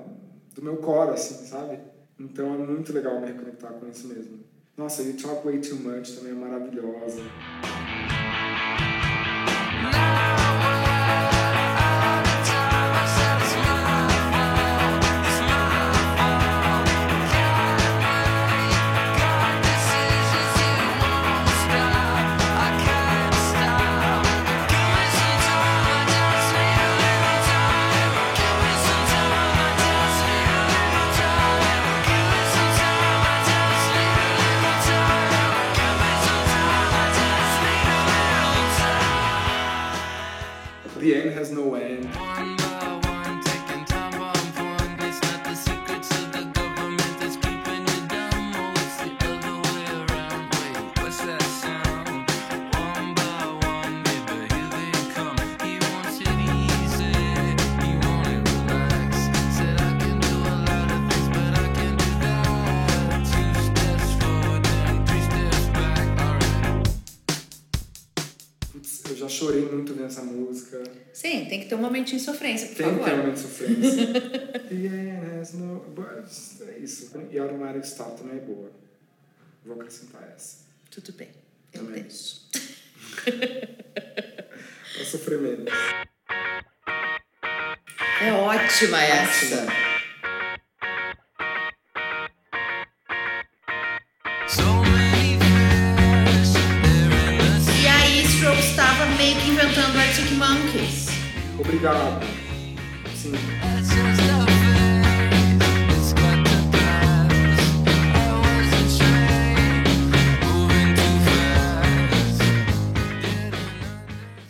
do meu core, assim, sabe? Então é muito legal me reconectar com isso mesmo. Nossa, e Talk Way Too Much também é maravilhosa. Sofrência, por Tem que favor. ter um momento de sofrência. The has no... É isso. E Automatic Stop também é boa. Vou acrescentar essa. Tudo bem. Eu Também. deixo. Pra sofrer menos. É ótima essa. Ótima. Too fast.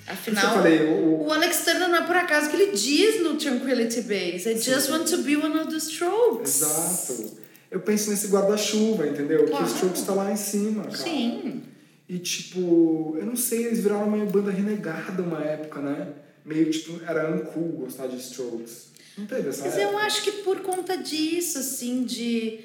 Afinal, eu falei, o- o Alex Turner não é por acaso que ele diz no Tranquility Base. I just want to be one of the Strokes. Exato. Eu penso nesse guarda-chuva, entendeu? Que Claro. o Strokes tá lá em cima, cara. Sim. E tipo, eu não sei, eles viraram uma banda renegada uma época, né? Meio tipo, era uncool gostar de Strokes. Não teve essa Mas época? eu acho que por conta disso, assim, de.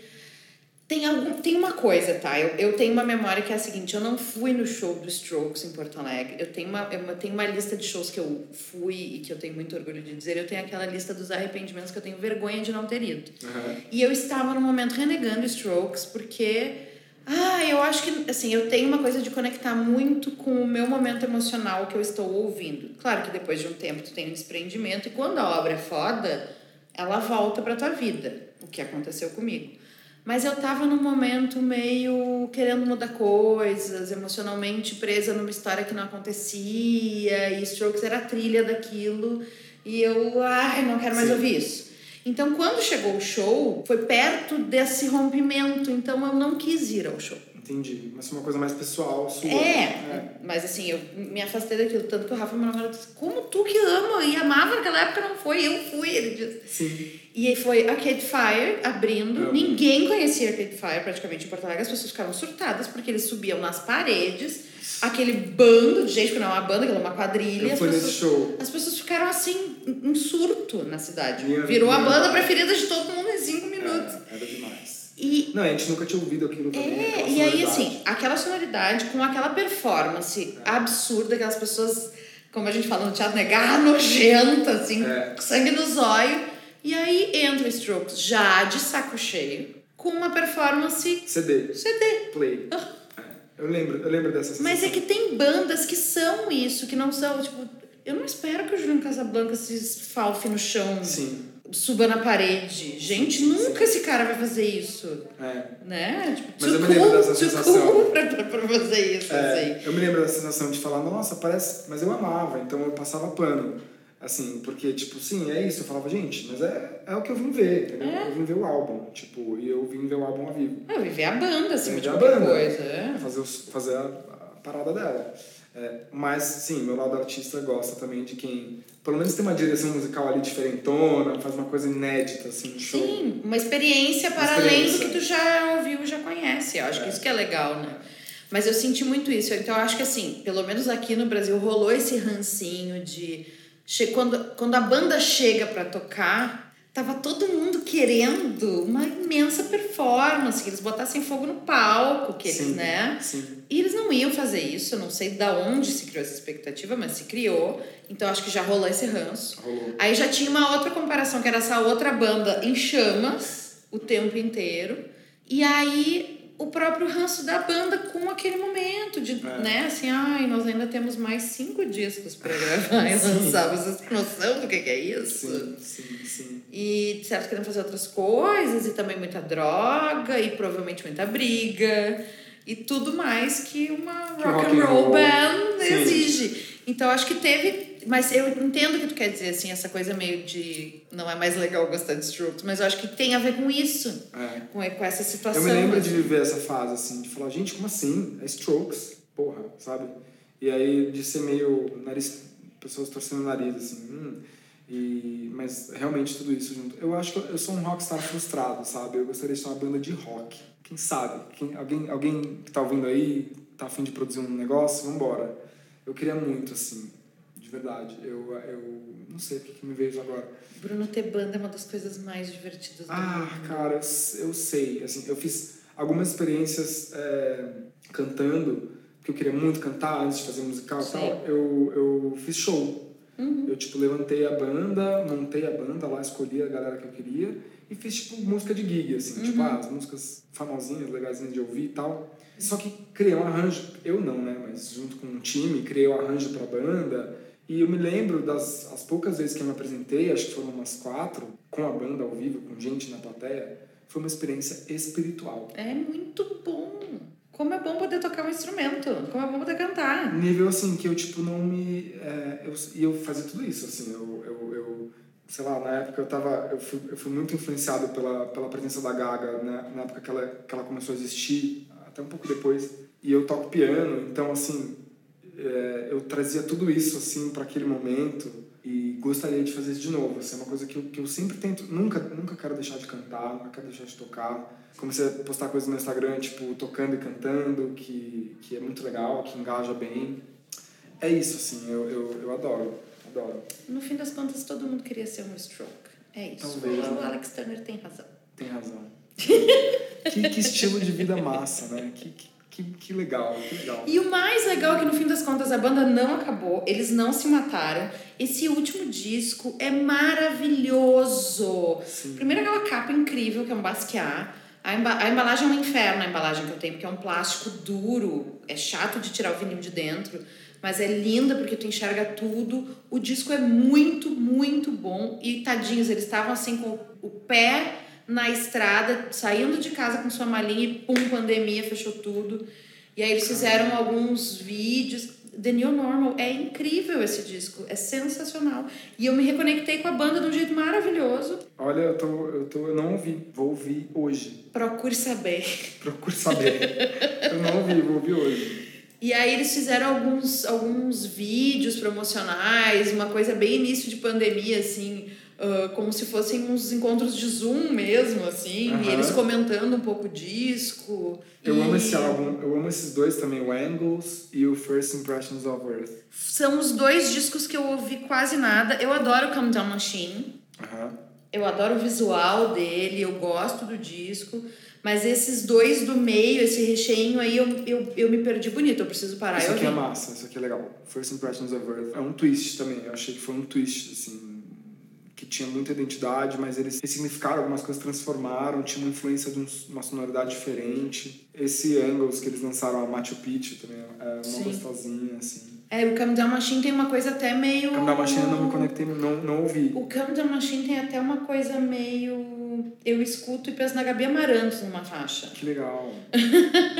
Tem, algum, tem uma coisa, tá? Eu, eu tenho uma memória que é a seguinte: eu não fui no show do Strokes em Porto Alegre. Eu tenho uma, eu tenho uma lista de shows que eu fui e que eu tenho muito orgulho de dizer. Eu tenho aquela lista dos arrependimentos que eu tenho vergonha de não ter ido. Aham. E eu estava no momento renegando Strokes porque Ah, eu acho que, assim, eu tenho uma coisa de conectar muito com o meu momento emocional que eu estou ouvindo. Claro que depois de um tempo tu tem um desprendimento e quando a obra é foda, ela volta pra tua vida, o que aconteceu comigo. Mas eu tava num momento meio querendo mudar coisas, emocionalmente presa numa história que não acontecia, e Strokes era a trilha daquilo, e eu, ai, não quero mais Sim. ouvir isso. Então, quando chegou o show, foi perto desse rompimento, então eu não quis ir ao show. Entendi. Mas foi uma coisa mais pessoal, sua. É, mas assim, eu me afastei daquilo, tanto que o Rafa, meu namorado, disse, como tu que ama e amava naquela época não foi, eu fui, ele disse. Sim. E aí foi Arcade Fire abrindo, Amo. ninguém conhecia Arcade Fire praticamente em Porto Alegre, as pessoas ficaram surtadas porque eles subiam nas paredes, aquele bando de gente, que não é uma banda, aquilo é uma quadrilha. Eu as fui pessoas- nesse show. As pessoas ficaram assim, em surto na cidade. Minha- Virou a minha- banda preferida de todo mundo em cinco minutos. É, era demais. E Não, a gente nunca tinha ouvido aquilo também. é, aquela e aí assim, aquela sonoridade com aquela performance absurda, aquelas pessoas, como a gente fala no teatro, né, garra nojenta, assim, É. sangue no zóio. E aí entra o Strokes já de saco cheio, com uma performance CD, CD. play. É, eu lembro, eu lembro dessa. Mas é que tem bandas que são isso, que não são, tipo, eu não espero que o Juliano Casablanca se esfalfe no chão, Sim, suba na parede. Gente, nunca esse cara vai fazer isso. é. Né? Tipo, Mas eu me lembro dessa sensação. pra, pra, fazer isso, É, assim. eu me lembro da sensação de falar, nossa, parece. Mas eu amava, então eu passava pano. Assim, porque, tipo, sim, é isso. Eu falava, gente, mas é, é o que eu vim ver, entendeu? É. Eu vim ver o álbum, tipo, e eu vim ver o álbum ao vivo. Eu viver a banda, Viver de a banda. coisa. É. Fazer, fazer a, a parada dela. É, mas, sim, meu lado artista gosta também de quem, pelo menos tem uma direção musical ali diferentona, faz uma coisa inédita, assim, no show. Sim, uma experiência para além do que tu já ouviu e já conhece. Eu acho que isso que é legal, né? Mas eu senti muito isso. Então eu acho que assim, pelo menos aqui no Brasil rolou esse rancinho de quando, quando a banda chega para tocar, tava todo mundo querendo uma imensa performance, que eles botassem fogo no palco, que eles, Sim, né? Sim. E eles não iam fazer isso, eu não sei da onde se criou essa expectativa, mas se criou. Então acho que já rolou esse ranço. Rolou. Aí já tinha uma outra comparação, que era essa outra banda em chamas o tempo inteiro. E aí o próprio ranço da banda com aquele momento de, É. né, assim, ai, nós ainda temos mais cinco discos pra gravar e lançar. Vocês têm noção do que, que é isso? Sim, sim, sim. E certo querendo fazer outras coisas, e também muita droga, e provavelmente muita briga, e tudo mais que uma rock, rock and and roll roll. band Sim. exige. Então acho que teve. Mas eu entendo o que tu quer dizer, assim, essa coisa meio de. Não é mais legal gostar de Strokes, mas eu acho que tem a ver com isso, É. com, com essa situação. Eu me lembro de assim. viver essa fase, assim, de falar, gente, como assim? É Strokes, porra, sabe? E aí de ser meio nariz, pessoas torcendo o nariz, assim, hum, e, mas realmente tudo isso junto. Eu acho que eu, eu sou um rockstar frustrado, sabe? Eu gostaria de ter uma banda de rock. Quem sabe? Quem, alguém, alguém que tá ouvindo aí, tá afim de produzir um negócio, vambora. Eu queria muito, assim, de verdade. Eu, eu não sei o que, que me veio agora. Bruno ter banda é uma das coisas mais divertidas do Ah, mundo. cara, eu, eu sei. Assim, eu fiz algumas experiências é, cantando, porque eu queria muito cantar antes de fazer musical e tal. Eu, eu fiz show. Uhum. Eu, tipo, levantei a banda, montei a banda lá, escolhi a galera que eu queria e fiz, tipo, música de gig, assim. Tipo, Uhum. ah, as músicas famosinhas, legaisinhas de ouvir e tal. Só que criei um arranjo, eu não, né? Mas junto com um time, criei um arranjo pra banda. E eu me lembro das as poucas vezes que eu me apresentei, acho que foram umas quatro, com a banda ao vivo, com gente na plateia, foi uma experiência espiritual. É muito bom. Como é bom poder tocar um instrumento. Como é bom poder cantar. Nível assim que eu, tipo, não me. é, eu, e eu fazia tudo isso, assim. Eu, eu, eu, sei lá, na época eu tava. Eu fui, eu fui muito influenciado pela, pela presença da Gaga, né? Na época que ela, que ela começou a existir, até um pouco depois. E eu toco piano, então, assim. é, eu trazia tudo isso, assim, para aquele momento. E gostaria de fazer isso de novo. Assim, é uma coisa que eu, que eu sempre tento. Nunca, nunca quero deixar de cantar, nunca quero deixar de tocar. Comecei a postar coisas no Instagram, tipo, tocando e cantando, que, que é muito legal, que engaja bem. É isso, assim, eu, eu, eu adoro. Adoro. No fim das contas, todo mundo queria ser um stroke. É isso. Talvez, o né? Alex Turner tem razão. Tem razão. Que, que estilo de vida massa, né? Que, que, que, legal, que legal. E o mais legal é que no fim das contas a banda não acabou, eles não se mataram. Esse último disco é maravilhoso. Sim. Primeiro aquela capa incrível que é um Basquiat, A, emba- a embalagem é um inferno, a embalagem que eu tenho, porque é um plástico duro, é chato de tirar o vinil de dentro, mas é linda porque tu enxerga tudo. O disco é muito, muito bom. E tadinhos, eles estavam assim com o pé na estrada, saindo de casa com sua malinha e pum, pandemia, fechou tudo. E aí eles fizeram alguns vídeos. The New Normal é incrível esse disco, é sensacional. E eu me reconectei com a banda de um jeito maravilhoso. Olha, eu, tô, eu, tô, eu não ouvi, vou ouvir hoje. Procure saber. Procure saber. eu não ouvi, vou ouvir hoje. E aí eles fizeram alguns, alguns vídeos promocionais, uma coisa bem início de pandemia, assim, como se fossem uns encontros de Zoom mesmo, assim, e eles comentando um pouco o disco. Eu E amo esse álbum, eu amo esses dois também, o Angles e o First Impressions of Earth. São os dois discos que eu ouvi quase nada. Eu adoro Come Down Machine. Eu adoro o visual dele, eu gosto do disco. Mas esses dois do meio, esse recheinho aí, eu, eu, eu me perdi bonito. Eu preciso parar Isso aqui é massa, isso aqui é legal. First Impressions of Earth. É um twist também, eu achei que foi um twist, assim, que tinha muita identidade, mas eles ressignificaram algumas coisas, transformaram, tinha uma influência de um- uma sonoridade diferente. Esse Angles que eles lançaram, a Machu Picchu também, é uma Sim. gostosinha, assim. É, o Come Down Machine tem uma coisa até meio... Cam da Machine eu não me conectei, não, não ouvi. O Come Down Machine tem até uma coisa meio... Eu escuto e penso na Gabi Amarantos numa faixa. Que legal.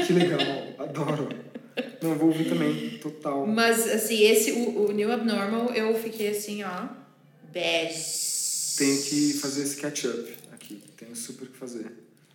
que legal, adoro. Não, vou ouvir também, total. Mas, assim, esse, o, o New Abnormal, eu fiquei assim, ó... Bad. Tenho que fazer esse catch-up aqui, tenho super o que fazer.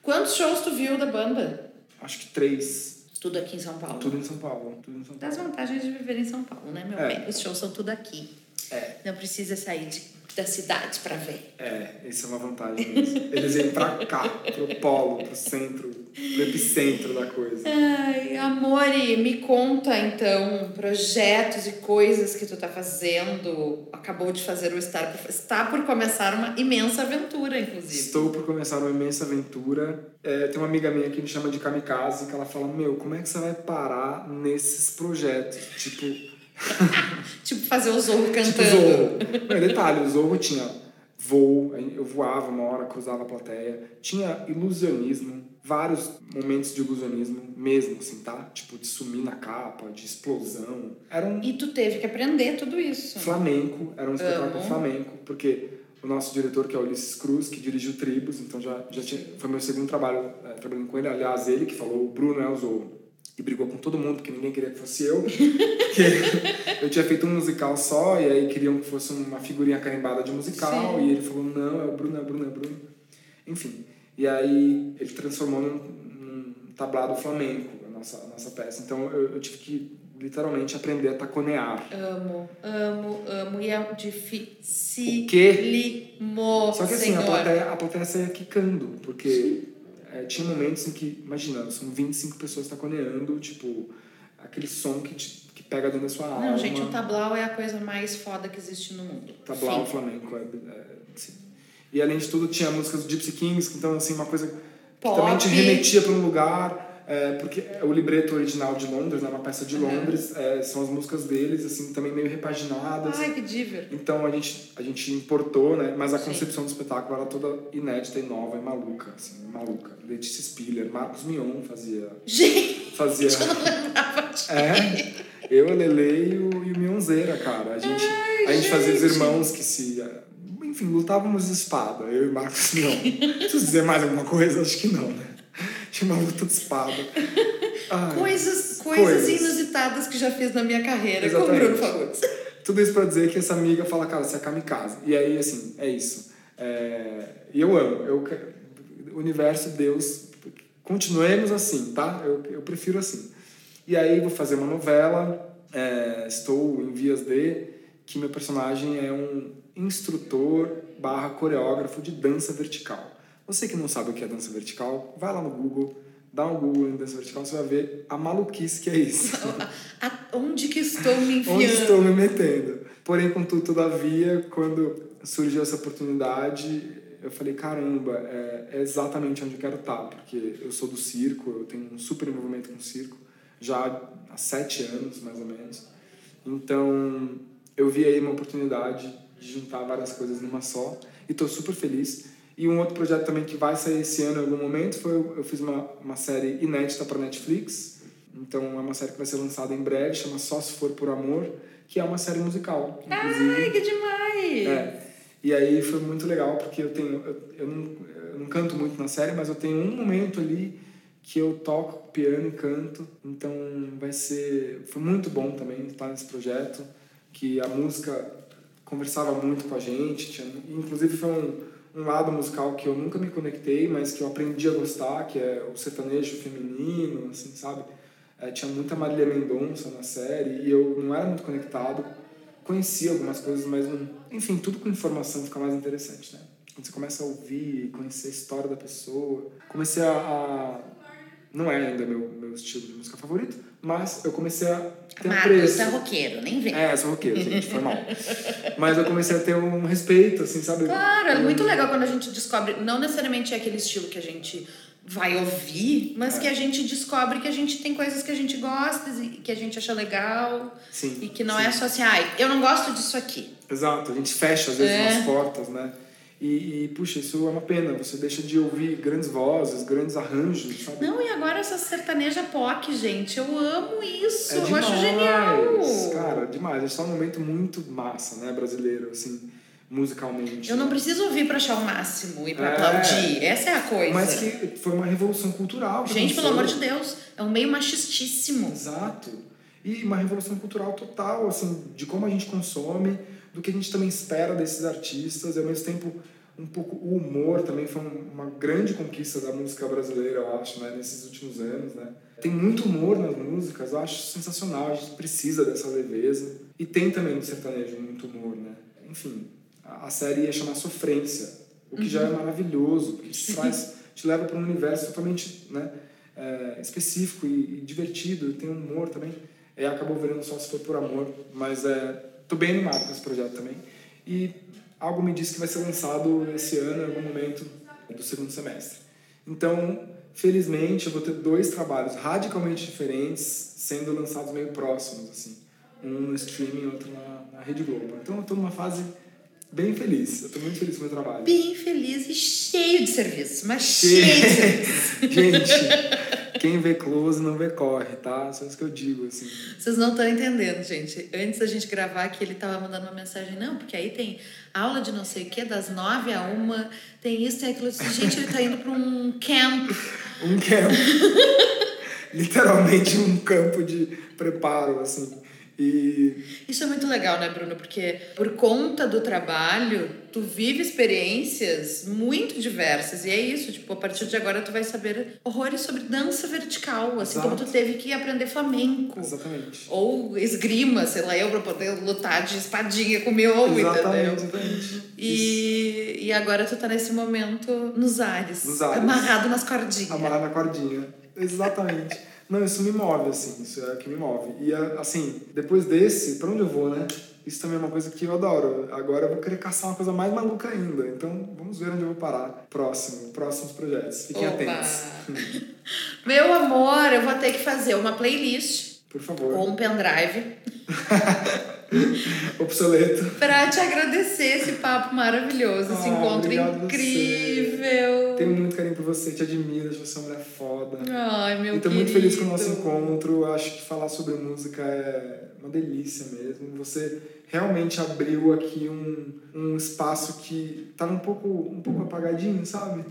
Quantos shows tu viu da banda? Acho que três, Tudo aqui em São Paulo. tudo em São Paulo, tudo em São Das Paulo. vantagens de viver em São Paulo, né, meu É. bem? Os shows são tudo aqui. É. Não precisa sair de, da cidade pra ver. É, isso é uma vantagem mesmo. Eles vêm pra cá, pro polo, pro centro, pro epicentro da coisa. Ai, Amore, me conta então projetos e coisas que tu tá fazendo. Acabou de fazer o Estar está por começar uma imensa aventura, inclusive. Estou por começar uma imensa aventura. É, tem uma amiga minha que me chama de kamikaze, que ela fala, meu, como é que você vai parar nesses projetos? Tipo, Tipo fazer o Zorro Tipo cantando. Zorro. Não, e detalhe, o Zorro tinha voo, eu voava uma hora, cruzava a plateia. Tinha ilusionismo, vários momentos de ilusionismo mesmo, assim, tá? Tipo, de sumir na capa, de explosão. Era um E tu teve que aprender tudo isso. flamenco, era um espetáculo Amo. flamenco, porque o nosso diretor, que é o Ulisses Cruz, que dirigiu Tribos, então já, já tinha, foi meu segundo trabalho é, trabalhando com ele. Aliás, ele que falou, o Bruno é o Zorro. E brigou com todo mundo, porque ninguém queria que fosse eu. Porque eu tinha feito um musical só, e aí queriam que fosse uma figurinha carimbada de musical. Sim. E ele falou, não, é o Bruno, é o Bruno, é o Bruno. Enfim. E aí ele transformou num, num tablado flamenco a nossa, a nossa peça. Então eu, eu tive que literalmente aprender a taconear. Amo, amo, amo. E é O quê? Só que assim, a plateia, a plateia saía quicando, porque é, tinha momentos em que, imagina, são 25 pessoas taconeando, tipo, aquele som que, te, que pega dentro da sua alma. Não, gente, o tablau é a coisa mais foda que existe no mundo. Tablau Fim. flamenco, é, é, sim. E além de tudo, tinha músicas do Gypsy Kings, então, assim, uma coisa que Pop. também te remetia para um lugar, é, porque o libreto original de Londres, né, uma peça de Uhum. Londres, é, são as músicas deles, assim, também meio repaginadas. Ai, que diver. Então a gente, a gente importou, né? Mas a Sim. concepção do espetáculo era toda inédita e nova e maluca, assim, maluca. Letícia Spiller, Marcos Mion fazia. Gente, fazia eu não é, eu, a Lele e o, e o Mionzeira, cara. A gente, a gente fazia os gente. irmãos que se. Enfim, lutávamos de espada, eu e Marcos Mion. Preciso dizer mais alguma coisa? Acho que não, né? Tinha uma luta de espada. Ai. Coisas, coisas, Coisas. inusitadas que já fiz na minha carreira com o Exatamente. Bruno Fagundes. Tudo isso pra dizer que essa amiga fala, cara, você é kamikaze. E aí, assim, é isso. É, E eu amo. Eu, universo, Deus, continuemos assim, tá? Eu, eu prefiro assim. E aí vou fazer uma novela, é, estou em vias de que meu personagem é um instrutor barra coreógrafo de dança vertical. Você que não sabe o que é dança vertical, vai lá no Google, dá um Google em dança vertical, você vai ver a maluquice que é isso. Onde que estou me enfiando? Onde estou me metendo? Porém, contudo, todavia, quando surgiu essa oportunidade, eu falei, caramba, é, é exatamente onde eu quero estar, porque eu sou do circo, eu tenho um super envolvimento com o circo, já há sete anos, mais ou menos. Então, eu vi aí uma oportunidade de juntar várias coisas numa só, e estou super feliz. E um outro projeto também que vai sair esse ano em algum momento foi eu fiz uma, uma série inédita para Netflix. Então é uma série que vai ser lançada em breve, chama Só Se For Por Amor, que é uma série musical, inclusive. Ai, que demais! É. E aí foi muito legal, porque eu tenho. Eu, eu, não, eu não canto muito na série, mas eu tenho um momento ali que eu toco piano e canto. Então vai ser. Foi muito bom também estar nesse projeto, que a música conversava muito com a gente. Tinha, inclusive foi um, um lado musical que eu nunca me conectei, mas que eu aprendi a gostar, que é o sertanejo feminino, assim, sabe? É, tinha muita Marília Mendonça na série e eu não era muito conectado conhecia algumas coisas, mas não... enfim, tudo com informação fica mais interessante, né? Quando você começa a ouvir, conhecer a história da pessoa, comecei a, a... não é ainda meu meu estilo de música favorito, mas eu comecei a ter Marcos, apreço. é roqueiro, nem vem. É, eu sou roqueiro, gente, foi mal. Mas eu comecei a ter um respeito, assim, sabe? Claro, é muito legal quando a gente descobre, não necessariamente é aquele estilo que a gente vai ouvir, mas É. que a gente descobre que a gente tem coisas que a gente gosta e que a gente acha legal Sim. e que não sim. é só assim, ai, eu não gosto disso aqui. Exato, a gente fecha às vezes É. umas portas, né? E, e, puxa, isso é uma pena. Você deixa de ouvir grandes vozes, grandes arranjos, sabe? Não, e agora essa sertaneja POC, gente, eu amo isso, É eu demais, acho genial. Cara, demais. Gente tá num momento muito massa, né, brasileiro, assim, musicalmente. Eu não preciso ouvir pra achar o máximo e pra É. aplaudir, essa é a coisa. Mas que foi uma revolução cultural. Gente, pelo amor de Deus, é um meio machistíssimo. Exato. E uma revolução cultural total, assim, de como a gente consome, do que a gente também espera desses artistas, e ao mesmo tempo um pouco o humor também foi um- uma grande conquista da música brasileira, eu acho, né, nesses últimos anos, né. Tem muito humor nas músicas, eu acho sensacional, a gente precisa dessa leveza. E tem também no sertanejo muito humor, né. Enfim, a, a série ia chamar Sofrência, o que já é maravilhoso, porque te traz, te leva para um universo totalmente, né, é, específico e, e divertido, e tem humor também. É, acabou virando só se for por amor, mas é, tô bem animado com esse projeto também. E algo me diz que vai ser lançado esse ano, em algum momento do segundo semestre. Então, felizmente, eu vou ter dois trabalhos radicalmente diferentes sendo lançados meio próximos, assim. Um no streaming e outro na, na Rede Globo. Então, eu tô numa fase bem feliz. Eu tô muito feliz com o meu trabalho. Bem feliz e cheio de serviço, mas Cheio. cheio de serviço. Gente, quem vê close não vê corre, tá? Só isso que eu digo, assim. Vocês não estão entendendo, gente. Antes da gente gravar aqui, ele tava mandando uma mensagem. Não, porque aí tem aula de não sei o quê, das nove a uma, tem isso, tem aquilo. Gente, ele tá indo pra um camp. Um campo. Literalmente um campo de preparo, assim. E Isso é muito legal, né, Bruno? Porque por conta do trabalho, tu vive experiências muito diversas. E é isso, tipo, a partir de agora tu vai saber horrores sobre dança vertical, assim como tu Exato. teve que aprender flamenco. exatamente. Ou esgrima, sei lá, eu pra poder lutar de espadinha com miolo, Exatamente, entendeu? exatamente. Isso. E, e agora tu tá nesse momento nos ares, Nos ares. amarrado nas cordinhas. Amarrar na cordinha. Exatamente. Não, isso me move, assim. Isso é o que me move. E, assim, depois desse, pra onde eu vou, né? Isso também é uma coisa que eu adoro. Agora eu vou querer caçar uma coisa mais maluca ainda. Então, vamos ver onde eu vou parar. Próximo, próximos projetos. Fiquem Opa. atentos. Meu amor, eu vou ter que fazer uma playlist Por favor. ou um pendrive Obsoleto. pra te agradecer esse papo maravilhoso, esse Ah, encontro obrigado você. incrível. Tenho muito carinho por você, te admiro, acho você uma mulher foda. Ai, meu E tô querido. muito feliz com o nosso encontro. Acho que falar sobre música é uma delícia mesmo. Você realmente abriu aqui um, um espaço que estava um pouco, um pouco apagadinho, sabe?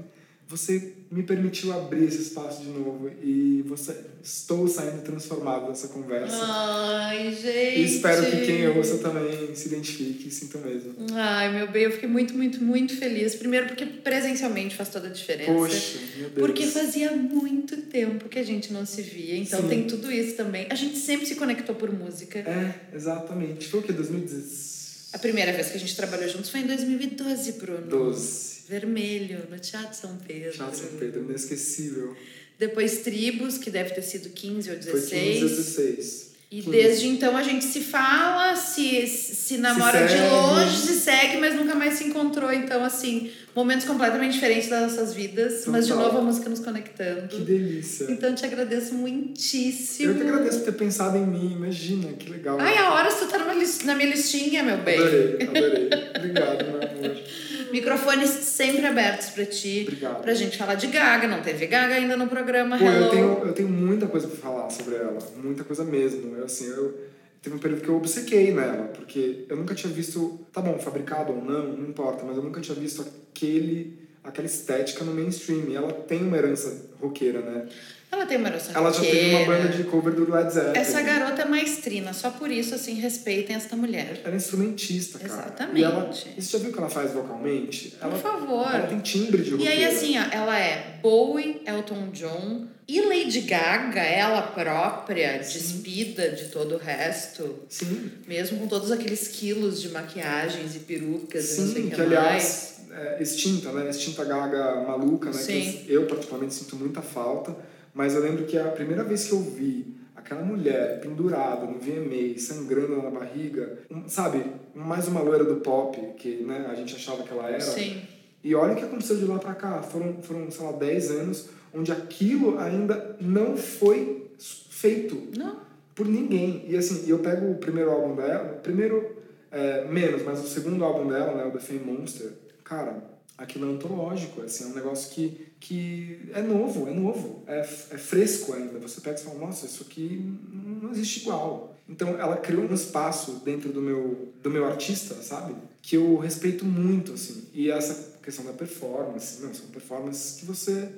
Você me permitiu abrir esse espaço de novo e você estou saindo transformado dessa conversa. Ai, gente. E espero que quem ouça também se identifique e sinta mesmo. Ai, meu bem, eu fiquei muito, muito, muito feliz. Primeiro porque presencialmente faz toda a diferença. Poxa, meu Deus. Porque fazia muito tempo que a gente não se via, então Sim. tem tudo isso também. A gente sempre se conectou por música. É, exatamente. Foi o que? 2012? A primeira vez que a gente trabalhou juntos foi em 2012, Bruno. 12. Vermelho, no Teatro São Pedro. Teatro São Pedro, inesquecível. Depois Tribos, que deve ter sido 15 ou Foi 16. 15 a 16. E 15. desde então a gente se fala, se, se namora de segue. longe, se segue, mas nunca mais se encontrou. Então, assim, momentos completamente diferentes das nossas vidas, mas de Total. novo a música nos conectando. Que delícia. Então, te agradeço muitíssimo. Eu que agradeço por ter pensado em mim, imagina, que legal. Ai, a hora tu tá na minha listinha, meu bem. Adorei, adorei. Obrigado, meu amor. Microfones sempre abertos pra ti. Obrigado. Pra gente falar de Gaga. Não teve Gaga ainda no programa Pô, Hello. eu tenho, eu tenho muita coisa pra falar sobre ela, muita coisa mesmo. Eu, assim, eu teve um período que eu obcequei nela, porque eu nunca tinha visto, tá bom, fabricado ou não, não importa, mas eu nunca tinha visto aquele aquela estética no mainstream. E ela tem uma herança roqueira, né? Ela tem uma herança Ela já teve uma banda de cover do Led Zeppelin. Essa garota é maestrina, só por isso, assim, respeitem esta mulher. Ela é instrumentista, cara. Exatamente. E, ela, e você já viu o que ela faz vocalmente? Por ela, favor. Ela tem timbre de E roqueira. aí, assim, ó, ela é Bowie, Elton John e Lady Gaga, ela própria, despida de todo o resto. Sim, Mesmo com todos aqueles quilos de maquiagens e perucas e não sei o sim, que, que mais. aliás, é, extinta, né? Extinta gaga maluca, né? Sim. Que eu, particularmente, sinto muita falta. Mas eu lembro que a primeira vez que eu vi aquela mulher pendurada no VMA, sangrando na barriga, um- sabe? Mais uma loira do pop, que né, a gente achava que ela era. Sim. E olha o que aconteceu de lá pra cá. Foram, foram sei lá, 10 anos onde aquilo ainda não foi feito Não. por ninguém. E assim, eu pego o primeiro álbum dela, o primeiro é, menos, mas o segundo álbum dela, né, o The Fame Monster, cara, aquilo é antológico, assim, é um negócio que, que é novo, é novo, é, é fresco ainda. Você pega e fala, nossa, isso aqui não existe igual. Então ela criou um espaço dentro do meu, do meu artista, sabe? Que eu respeito muito, assim. E essa questão da performance, não, são performances que você,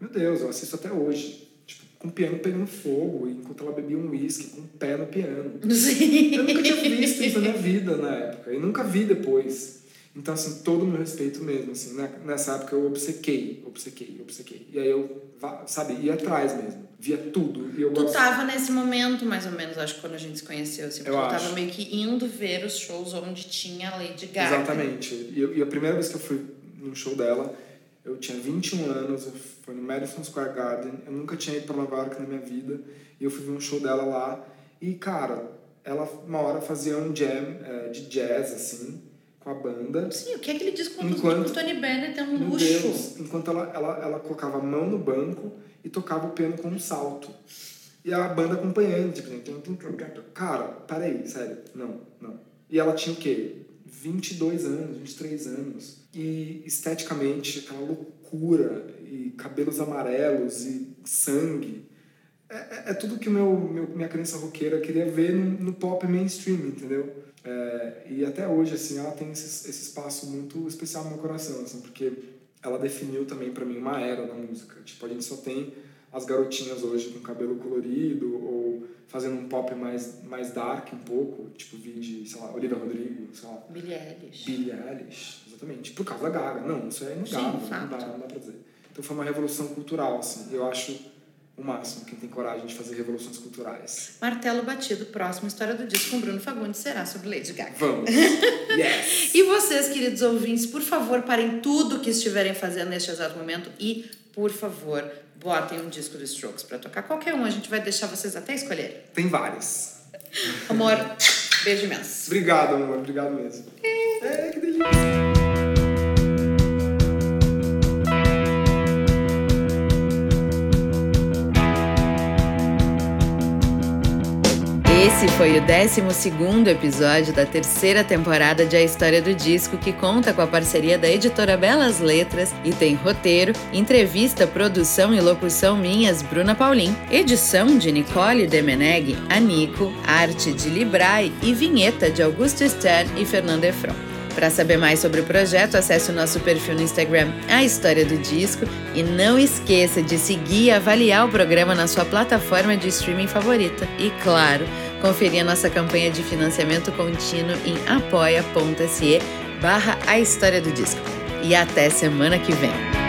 meu Deus, eu assisto até hoje. Tipo, com o piano pegando fogo, enquanto ela bebia um uísque com o pé no piano. Sim. Eu nunca tinha visto isso na minha vida na época. E nunca vi depois. Então, assim, todo o meu respeito mesmo, assim. né? Nessa época eu obcequei, obcequei, obcequei. E aí eu, sabe, ia atrás mesmo. Via tudo. E eu Tu gosto... tava nesse momento, mais ou menos, acho que quando a gente se conheceu, assim, porque Eu tu tava acho. meio que indo ver os shows onde tinha a Lady Gaga. Exatamente. E, eu- e a primeira vez que eu fui num show dela, eu tinha 21 anos, eu fui no Madison Square Garden. Eu nunca tinha ido pra Nova York na minha vida. E eu fui ver um show dela lá. E, cara, ela uma hora fazia um jam eh, de jazz, assim, com a banda. Sim, o que é que ele diz quando Enquanto- o Tony Bennett é um luxo? Deus, enquanto ela, ela, ela colocava a mão no banco e tocava o piano com um salto. E a banda acompanhando, tipo, tum. cara, peraí, sério, não, não. E ela tinha o quê? 22 anos, 23 anos. E esteticamente, aquela loucura, e cabelos amarelos, e sangue. É, é, é tudo que meu, meu, minha crença roqueira queria ver no, no pop mainstream, entendeu? É, e até hoje, assim, ela tem esse, esse espaço muito especial no meu coração, assim, porque ela definiu também pra mim uma era da música. Tipo, a gente só tem as garotinhas hoje com cabelo colorido ou fazendo um pop mais, mais dark um pouco, tipo, vi de, sei lá, Olivia Rodrigo, sei lá, Billie Eilish. Billie Eilish, exatamente, por causa da Gaga. Não, isso é Sim, inegável, não dá, não dá pra dizer. Então foi uma revolução cultural, assim, eu acho o máximo quem tem coragem de fazer revoluções culturais. Martelo batido, próxima história do disco com Bruno Fagundes será sobre Lady Gaga. Vamos! yes! E vocês, queridos ouvintes, por favor, parem tudo o que estiverem fazendo neste exato momento e, por favor, botem um disco do Strokes pra tocar. Qualquer um, a gente vai deixar vocês até escolherem. Tem vários. Amor, beijo imenso. Obrigado, amor, obrigado mesmo. É, que delícia! Esse foi o 12 episódio da terceira temporada de A História do Disco, que conta com a parceria da editora Belas Letras e tem roteiro, entrevista, produção e locução minhas, Bruna Paulin, edição de Nicole Demeneg, Anico, arte de Librai e vinheta de Augusto Stern e Fernando Efron. Para saber mais sobre o projeto, acesse o nosso perfil no Instagram, A História do Disco, e não esqueça de seguir e avaliar o programa na sua plataforma de streaming favorita. E claro, conferir a nossa campanha de financiamento contínuo em apoia.se barra A História do Disco. E até semana que vem!